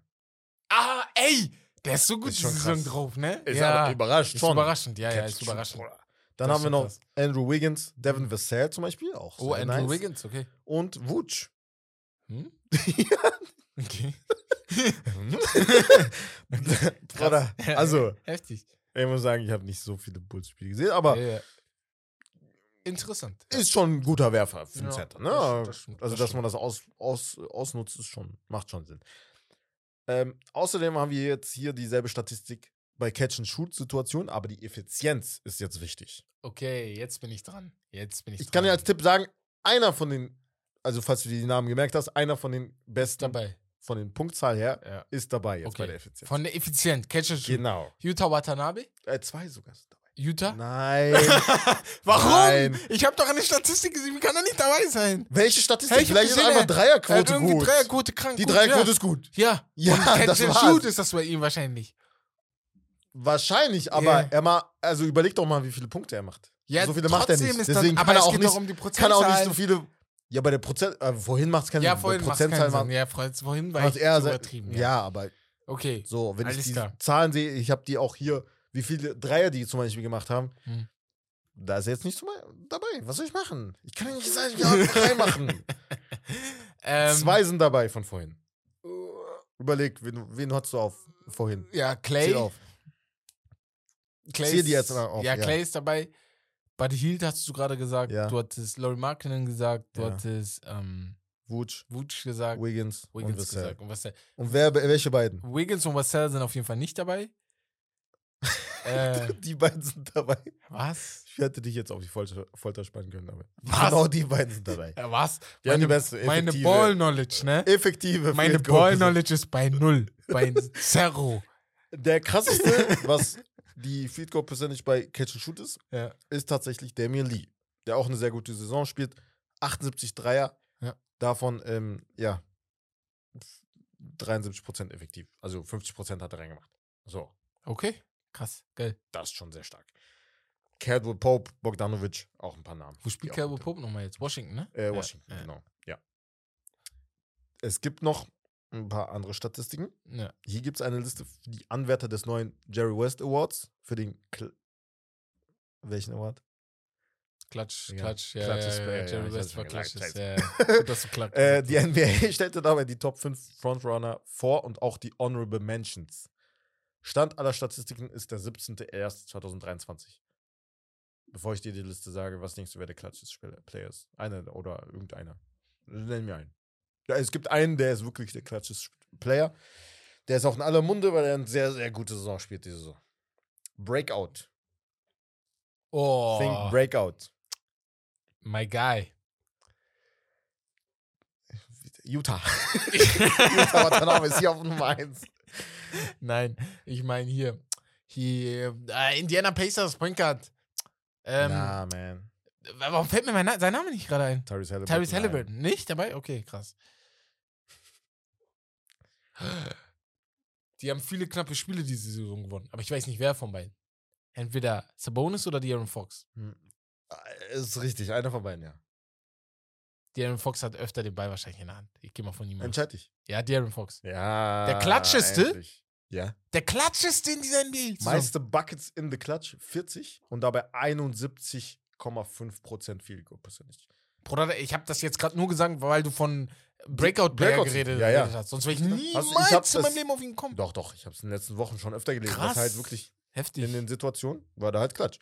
Ah, ey! Der ist so gut
Ist schon
Saison drauf, ne?
Ist aber überrascht
Ist
schon.
überraschend, ja, ja, ist überraschend.
Bruder. Dann
Das
haben wir noch
krass.
Andrew Wiggins, Devin Vassell zum Beispiel, auch
Oh, Andrew
nice.
Wiggins, okay.
Und Wutsch.
Hm? Okay.
Bruder,
Ja,
also,
Heftig.
ich muss sagen, ich habe nicht so viele Bulls-Spiele gesehen, aber
Ja, ja. Interessant.
ist schon ein guter Werfer für den
Ja,
Center. Ne?
das- das stimmt,
also,
das
dass
stimmt.
man das aus, aus, ausnutzt, ist schon, macht schon Sinn. Ähm, außerdem haben wir jetzt hier dieselbe Statistik bei Catch-and-Shoot-Situationen, aber die Effizienz ist jetzt wichtig.
Okay, jetzt bin ich dran. Jetzt bin ich,
Ich
dran.
kann dir als Tipp sagen, einer von den, also falls du dir die Namen gemerkt hast, einer von den besten
dabei.
von den Punktzahl her
Ja.
ist dabei jetzt
Okay.
bei der Effizienz.
Von der Effizient, Catch and Shoot.
genau.
Utah Watanabe?
Äh, zwei sogar sind dabei.
Utah?
Nein.
Warum?
Nein.
Ich habe doch eine Statistik gesehen, wie kann er nicht dabei sein?
Welche Statistik?
Hey,
Vielleicht ist
gesehen,
einfach
er- Er hat
Dreierquote gut.
Dreierquote krank.
Die Dreierquote
ja.
ist gut.
Ja,
Ja,
Und
das war's.
Shoot ist das bei ihm wahrscheinlich.
Wahrscheinlich, aber
Ja.
er mal, also überleg doch mal, wie viele Punkte er macht.
Ja,
so viele macht er nicht.
Ist
Deswegen
das,
kann
aber
er
es
auch
geht
nicht,
um die
kann auch nicht so viele. Ja, bei der Prozent, äh, vorhin macht es keinen
Ja, vorhin keinen
Prozentzahl macht
Ja, Freund, vorhin war ich
er
zu
sehr-
übertrieben.
Ja. aber
Okay.
so, wenn
Alles
ich die
klar.
Zahlen sehe, ich habe die auch hier, wie viele Dreier die zum Beispiel gemacht haben.
Hm.
Da ist er jetzt nicht dabei. Was soll ich machen? Ich kann ja nicht sagen, ja, drei machen.
Ähm,
Zwei sind dabei von vorhin. Überleg, wen, wen hast du auf vorhin?
Ja, Clay.
Zähl auf.
Clay
Zähl die
ist-
jetzt auf,
Ja,
ja.
Clay ist dabei. Buddy Hield hast du gerade gesagt.
Ja.
Du hattest Laurie Markkinen gesagt. Du
Ja.
hattest ähm,
Wutsch,
Vooch gesagt.
Wiggins, und
Wiggins
Vassell.
gesagt. Und Vassell.
Und wer, welche beiden?
Wiggins und Vassell sind auf jeden Fall nicht dabei. äh,
Die beiden sind dabei.
was?
Ich hätte dich jetzt auf die Folter, Folter spannen können, aber
Was?
genau die beiden sind dabei.
Ja, was?
Die haben die beste,
meine Ball-Knowledge, ne?
Effektive
Meine. Ball-Knowledge ist bei null. Bei Zero.
Der krasseste, was die Field Goal Percentage bei Catch and Shoot ist,
Ja.
ist tatsächlich Damian Lee, der auch eine sehr gute Saison spielt. 78 Dreier,
Ja.
davon, ähm, ja, 73% effektiv. Also 50% hat er reingemacht. So,
Okay. Krass. Geil.
das ist schon sehr stark. Caldwell Pope, Bogdanovic, auch ein paar Namen.
Wo spielt
gut-
Pope nochmal jetzt? Washington, ne?
Äh, Washington,
ja.
genau. Ja. Es gibt noch ein paar andere Statistiken.
Ja.
Hier gibt es eine Liste für die Anwärter des neuen Jerry West Awards. Für den. Kl Welchen Award?
Klatsch,
Ja,
Klatsch, ja,
Klatsch
ja,
ist-
ja,
ja, ja,
Jerry West war Klatsch. ist, Ja. Gut, dass du Klatsch
Äh, die. NBA stellte dabei die Top 5 Frontrunner vor und auch die Honorable Mentions. Stand aller Statistiken ist der 17.01.2023. Bevor ich dir die Liste sage, was denkst du, wer der Klatsch Player ist? Einer oder irgendeiner. Nenn mir einen. Ja, es gibt einen, der ist wirklich der Klatsch Player. Der ist auch in aller Munde, weil er eine sehr, sehr gute Saison spielt diese Saison. Breakout.
Oh,
Think Breakout.
my guy.
Utah. Utah Watanabe ist hier auf Nummer 1.
Nein, ich meine hier. hier äh, Indiana Pacers, Point Guard. Ähm,
Na, man.
Warum fällt mir mein Na sein Name nicht gerade ein?
Tyrese Halliburton.
Tyrese. Halliburton. Nicht dabei? Okay, krass. Die haben viele knappe Spiele diese Saison gewonnen. Aber ich weiß nicht, wer von beiden. Entweder Sabonis oder De'Aaron Fox.
Hm. Äh, Ist richtig, einer von beiden, ja.
De'Aaron Fox hat öfter den Ball wahrscheinlich in der Hand. Ich gehe mal von ihm aus.
Entscheid dich.
Ja, De'Aaron Fox.
Ja.
Der klatscheste?
endlich. Ja.
Der klatscheste in dieser NBA. -Saison.
Meiste Buckets in the Clutch, 40 und dabei 71,5% Field Goal Percentage.
Bruder, ich habe das jetzt gerade nur gesagt, weil du von Breakout-Player
Breakouts,
geredet,
ja, ja.
geredet hast. Sonst wäre ich niemals
Also
in meinem Leben auf ihn gekommen.
Doch, doch, ich habe es in den letzten Wochen schon öfter gelesen.
Krass.
Das halt wirklich
Heftig.
in den Situationen war da halt Klatsch.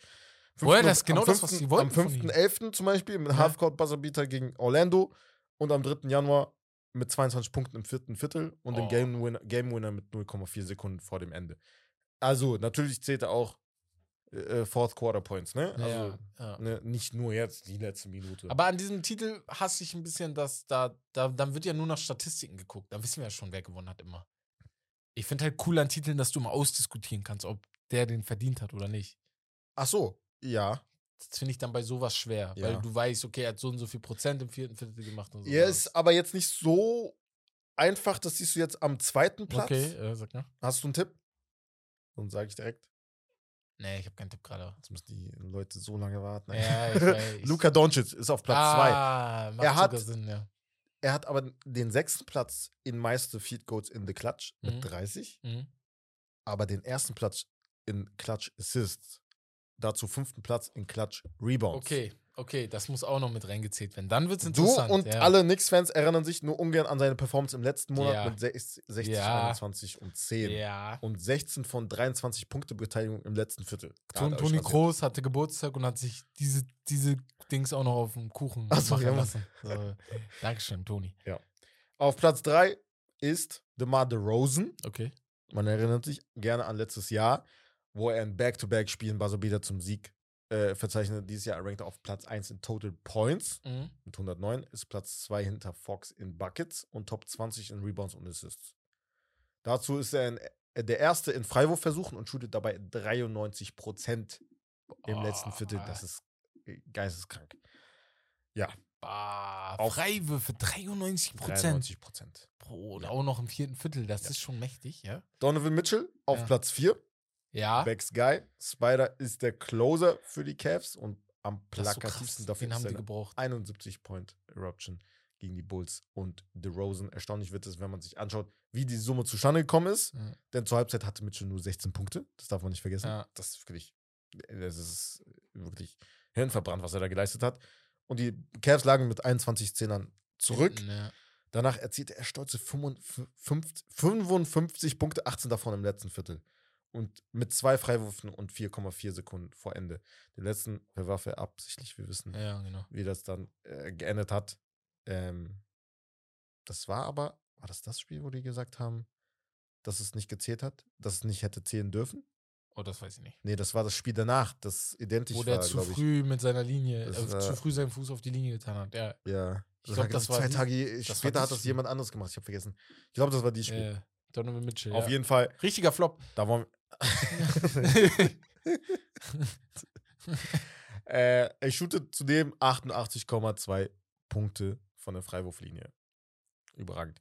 Woher, das genau
am
das, was sie wollten
Am
von ihm.
5.11. zum Beispiel mit
Ja.
Halfcourt Buzzerbeater gegen Orlando und am 3. Januar mit 22 Punkten im vierten Viertel und
Oh.
dem Game Winner, Game Winner mit 0,4 Sekunden vor dem Ende. Also, natürlich zählt er auch äh, Fourth Quarter Points, ne?
Ja,
Also,
ja.
ne, nicht nur jetzt die letzte Minute.
Aber an diesem Titel hasse ich ein bisschen, dass da, da, dann wird ja nur nach Statistiken geguckt. Da wissen wir ja schon, wer gewonnen hat immer. Ich finde halt cool an Titeln, dass du mal ausdiskutieren kannst, ob der den verdient hat oder nicht.
Ach so, ja.
Das finde ich dann bei sowas schwer,
Ja.
weil du weißt, okay, er hat so und so viel Prozent im vierten Viertel gemacht und so.
Er ist aber jetzt nicht so einfach, das siehst du jetzt am zweiten Platz.
Okay, äh, sag mal.
Hast du einen Tipp? Und sage ich direkt.
Nee, ich habe keinen Tipp gerade.
Jetzt müssen die Leute so lange warten.
Ja, ich weiß.
Luka Doncic ist auf Platz 2.
ah, macht
Er hat-
Sinn, ja.
Er hat aber den sechsten Platz in meiste Field Goals in the Clutch mit
Mhm.
30,
Mhm.
aber den ersten Platz in Clutch Assists. Dazu fünften Platz in Clutch Rebounds.
Okay, okay, das muss auch noch mit reingezählt werden. Dann wird es
Du
interessant.
und
ja.
alle Knicks-Fans erinnern sich nur ungern an seine Performance im letzten Monat
Ja.
mit 60, 60
Ja.
21 und 10.
Ja.
Und 16 von 23 Punkte Beteiligung im letzten Viertel.
Ton, Toni. Kroos hatte Geburtstag und hat sich diese, diese Dings auch noch auf dem Kuchen
Ach so,
machen
ja,
lassen. So, Dankeschön, Toni.
Auf Platz 3 ist DeMar DeRozan.
Okay.
Man erinnert sich gerne an letztes Jahr, wo er in Back-to-Back-Spielen Buzzer zum Sieg äh, verzeichnet. Dieses Jahr rankt er auf Platz 1 in Total Points
Mhm.
mit 109, ist Platz 2 hinter Fox in Buckets und Top 20 in Rebounds und Assists. Dazu ist er in, äh, der Erste in Freiwurfversuchen und shootet dabei 93 Prozent im letzten Viertel. Das ist äh, geisteskrank. Ja,
Bah, Freiwürfe 93 Prozent.
93 Prozent.
Bro,
Ja.
auch noch im vierten Viertel. Das
Ja.
ist schon mächtig, ja?
Donovan Mitchell auf
Ja.
Platz 4.
Ja.
Becks Guy. Spider ist der Closer für die Cavs und am
so
plakativsten
krass.
dafür
Den haben die gebraucht.
71 Point Eruption gegen die Bulls und DeRozan. Erstaunlich wird es, wenn man sich anschaut, wie die Summe zustande gekommen ist.
Ja.
Denn zur Halbzeit hatte Mitchell nur 16 Punkte. Das darf man nicht vergessen.
Ja.
Das ist wirklich, das ist wirklich hirnverbrannt, was er da geleistet hat. Und die Cavs lagen mit 21 Zehnern zurück.
Ja.
Danach erzielte er stolze 55, 55 Punkte, 18 davon im letzten Viertel. Und mit zwei Freiwürfen und 4,4 Sekunden vor Ende. Den letzten verwarf er absichtlich. Wir wissen,
ja, genau.
wie das dann äh, geendet hat. Ähm, das war aber, war das das Spiel, wo die gesagt haben, dass es nicht gezählt hat? Dass es nicht hätte zählen dürfen?
Oh, das weiß ich nicht.
Nee, das war das Spiel danach, das identisch
Wo der
war,
zu
glaube
früh mit seiner Linie,
Das
äh,
war-
zu früh seinen Fuß auf die Linie getan hat. Ja.
Ja.
Ich glaub, das war
zwei
die-
Tage
das war
später hat
das
das
Spiel.
jemand anderes gemacht. Ich habe vergessen. Ich glaube, das war die Spiel.
Äh, Donovan Mitchell.
Auf
ja.
jeden Fall,
Richtiger Flop.
da wollen äh, er shootet zudem 88,2 Punkte von der Freiwurflinie. Überragend.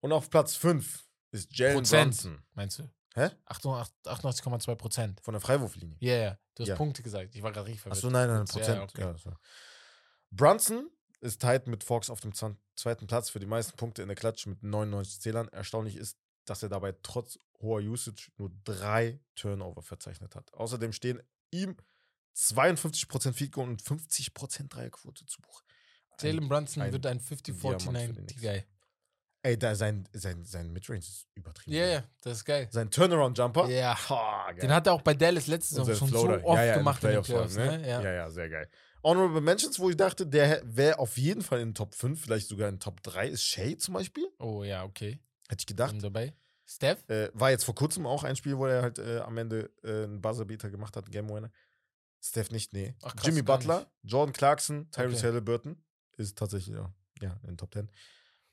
Und auf Platz 5 ist Jalen. Brunson
Meinst du?
Hä?
88,2 Prozent.
von der Freiwurflinie.
Ja, ja. Du hast
Ja.
Punkte gesagt. Ich war gerade richtig verwirrt.
Achso, nein, nein, Prozent.
Ja, okay.
Ja, so. Brunson ist tight mit Fox auf dem zweiten Platz für die meisten Punkte in der Klatsch mit 99 Zählern. Erstaunlich ist, dass er dabei trotz hoher Usage nur drei Turnover verzeichnet hat. Außerdem stehen ihm 52% Field Goal und 50% Dreierquote zu Buch.
Jalen Brunson
ein
wird ein
Diamant für den
50-49 Guy.
Ey, da sein, sein, sein Midrange ist übertrieben.
Ja, ja, das ist geil.
Sein Turnaround-Jumper.
Ja.
Geil.
Den hat er auch bei Dallas letzte
Und
Saison
sein
schon
Floater.
so oft
ja, ja,
gemacht in den
Playoffs allem,
Ne? Ja.
ja, ja, sehr geil. Honorable Mentions, wo ich dachte, der wäre auf jeden Fall in den Top 5, vielleicht sogar in den Top 3, ist Shay zum Beispiel.
Oh ja, okay.
Hätte ich gedacht.
Dabei. Steph?
Äh, war jetzt vor kurzem auch ein Spiel, wo er halt äh, am Ende äh, einen Buzzerbeater gemacht hat, Game Winner. Steph nicht, nee.
Ach, krass,
Jimmy Butler,
nicht.
Jordan Clarkson, Tyrese
Okay.
Halliburton ist tatsächlich ja, ja, in den Top 10.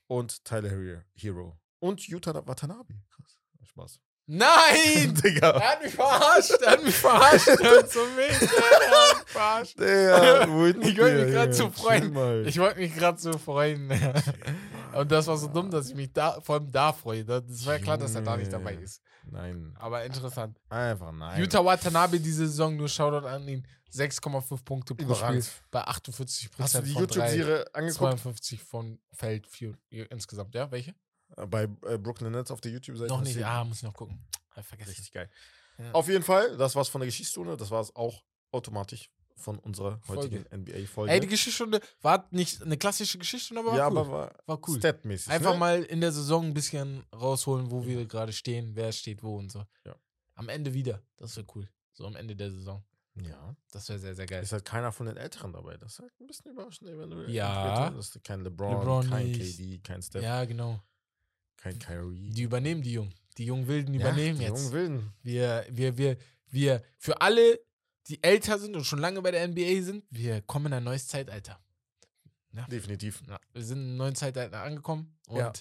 Und Tyler Hero- Hero. Und Yuta Watanabe. Krass. Spaß.
Nein!
Digga.
Er hat mich verarscht! Er hat mich verarscht! Er hat so mich! Er hat mich verarscht!
Digga,
Ich wollte mich
Junge,
so freuen. Ich wollte mich gerade so freuen. Und das war so dumm, dass ich mich da, vor allem da freue. Das war klar, dass er da nicht dabei ist.
Nein.
Aber interessant.
Einfach nein.
Yuta Watanabe diese Saison, nur Shoutout an ihn, 6,5 Punkte pro
Überragend.
Spiel bei 48%
Hast du die YouTube-Serie angeguckt?
52 von Feld 4 insgesamt. Ja, welche?
Bei äh, Brooklyn Nets auf der YouTube-Seite.
noch nicht. Ja, muss ich noch gucken. Hab ich vergessen.
Richtig geil.
Ja.
Auf jeden Fall, das war's von der Geschichtsstunde. Das war's auch automatisch von unserer heutigen NBA-Folge.
Ey, die Geschichtsstunde war nicht eine klassische Geschichtsstunde, aber war
ja,
cool.
aber war,
war cool.
statmäßig.
Einfach
ne?
mal in der Saison ein bisschen rausholen, wo wir gerade stehen, wer steht wo und so.
Ja.
Am Ende wieder. Das wäre cool. So am Ende der Saison.
Ja.
Das wäre sehr, sehr geil.
Ist halt keiner von den Älteren dabei. Das ist halt ein bisschen überraschend, eventuell.
Ja.
Das ist kein LeBron,
LeBron
kein
nicht.
KD, kein Steph,
Ja, genau.
Kein Kyrie.
Die übernehmen die Jungen. Die jungen Wilden
ja,
übernehmen
die
jetzt.
Jungen Wilden.
Wir, wir, wir, wir, für alle, die älter sind und schon lange bei der NBA sind, wir kommen in ein neues Zeitalter.
Definitiv.
Ja, wir sind in einem neuen Zeitalter angekommen und
Ja.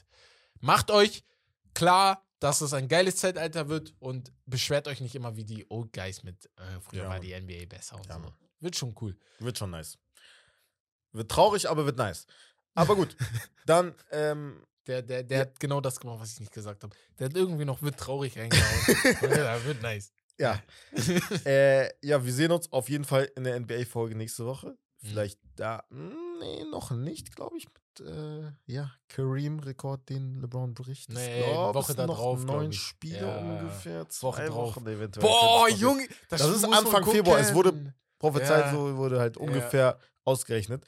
macht euch klar, dass es ein geiles Zeitalter wird und beschwert euch nicht immer wie die Old Guys mit, äh, früher
Ja,
war die NBA besser und
Ja,
so. Wird schon cool.
Wird schon nice. Wird traurig, aber wird nice. Aber gut, dann ähm,
Der, der, der hat genau das gemacht, was ich nicht gesagt habe. Der hat irgendwie noch wird traurig reingehauen. ja, wird nice.
Ja. äh, ja, wir sehen uns auf jeden Fall in der NBA-Folge nächste Woche. Vielleicht da, hm, nee, noch nicht, glaube ich. Mit, äh, ja, Kareem-Rekord, den LeBron bricht.
Nee,
glaub,
Woche da drauf,
neun. Spiele
Ja,
ungefähr. Zwei
Woche drauf.
Wochen eventuell.
Boah. Junge,
Das ist
muss man
Anfang Februar, es wurde-. Prophezeit,
Ja.
so wurde halt ungefähr ausgerechnet.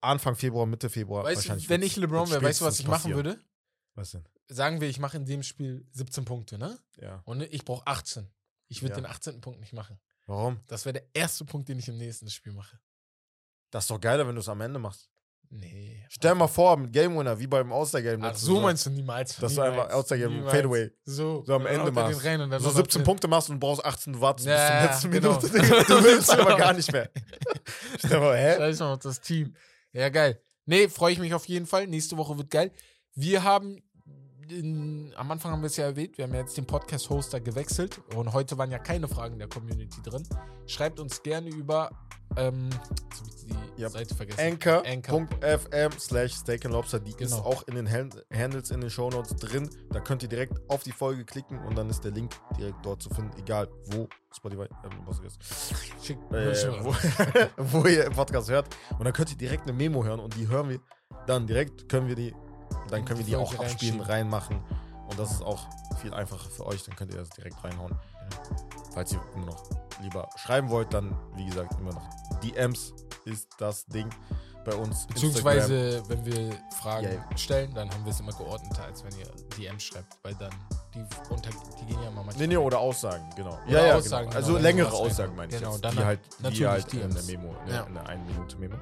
Anfang Februar, Mitte Februar.
Weißt
wahrscheinlich
du, wenn ich LeBron wäre, weißt du, was ich machen
passieren.
würde?
Was denn?
Sagen wir, ich mache in dem Spiel 17 Punkte, ne?
Ja.
Und ich brauche 18. Ich würde
Ja.
den 18. Punkt nicht machen.
Warum?
Das wäre der erste Punkt, den ich im nächsten Spiel mache.
Das ist doch geiler, wenn du es am Ende machst.
Nee.
Stell mal vor, mit Game Winner, wie beim All-Star-Game.
Ach, so meinst du niemals.
Dass du einfach All-Star-Game. Fadeaway
So,
so am Ende machst. So
noch
17
den-
Punkte machst und brauchst 18, du wartest bis
Ja,
zum letzten
genau.
Minute. Du willst aber gar nicht mehr. Stell mal, hä?
Scheiß mal auf das Team. Ja, geil. Nee, freue ich mich auf jeden Fall. Nächste Woche wird geil. Wir haben, in, am Anfang haben wir es ja erwähnt, wir haben ja jetzt den Podcast-Hoster gewechselt und heute waren ja keine Fragen der Community drin. Schreibt uns gerne über, ähm, jetzt hab ich die
Yep.
Seite vergessen.
Anchor.fm slash Steak and Lobster, die ist
Genau.
auch in den Hand Handles in den Shownotes drin. Da könnt ihr direkt auf die Folge klicken und dann ist der Link direkt dort zu finden, egal wo Spotify, ähm, was ist
Schick,
äh, wo, wo ihr im Podcast hört. Und dann könnt ihr direkt eine Memo hören und die hören wir dann direkt, können wir die, dann können wir
die
auch abspielen, reinmachen. Und das ist auch viel einfacher für euch, dann könnt ihr das direkt reinhauen. Falls ihr immer noch lieber schreiben wollt, dann, wie gesagt, immer noch DMs ist das Ding bei uns. Instagram.
Beziehungsweise, wenn wir Fragen
Ja, ja.
stellen, dann haben wir es immer geordneter, als wenn ihr DMs schreibt, weil dann die unter die gehen ja mal manchmal.
Nee, nee, oder Aussagen, genau.
Oder
ja, ja,
Aussagen,
genau.
genau,
Also längere Aussagen meine ich
genau,
jetzt.
dann
die halt,
natürlich
die halt in der Memo, in,
Ja.
der, in der 1 Minute Memo.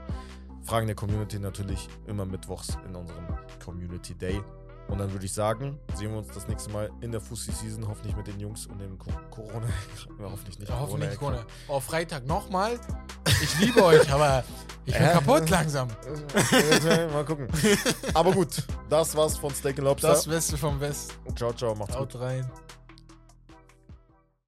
Fragen der Community natürlich immer mittwochs in unserem Community Day. Und dann würde ich sagen, sehen wir uns das nächste Mal in der Fussi Season, hoffentlich mit den Jungs und dem Co Corona. Hoffentlich nicht.
Ja, hoffentlich nicht
Corona.
Corona. Oh, Freitag nochmal. Ich liebe euch, aber ich bin
Äh?
kaputt langsam.
Mal gucken. Aber gut, das war's von Steak and Lobster.
Das Beste vom Best.
ciao, ciao, macht's gut.
Haut rein.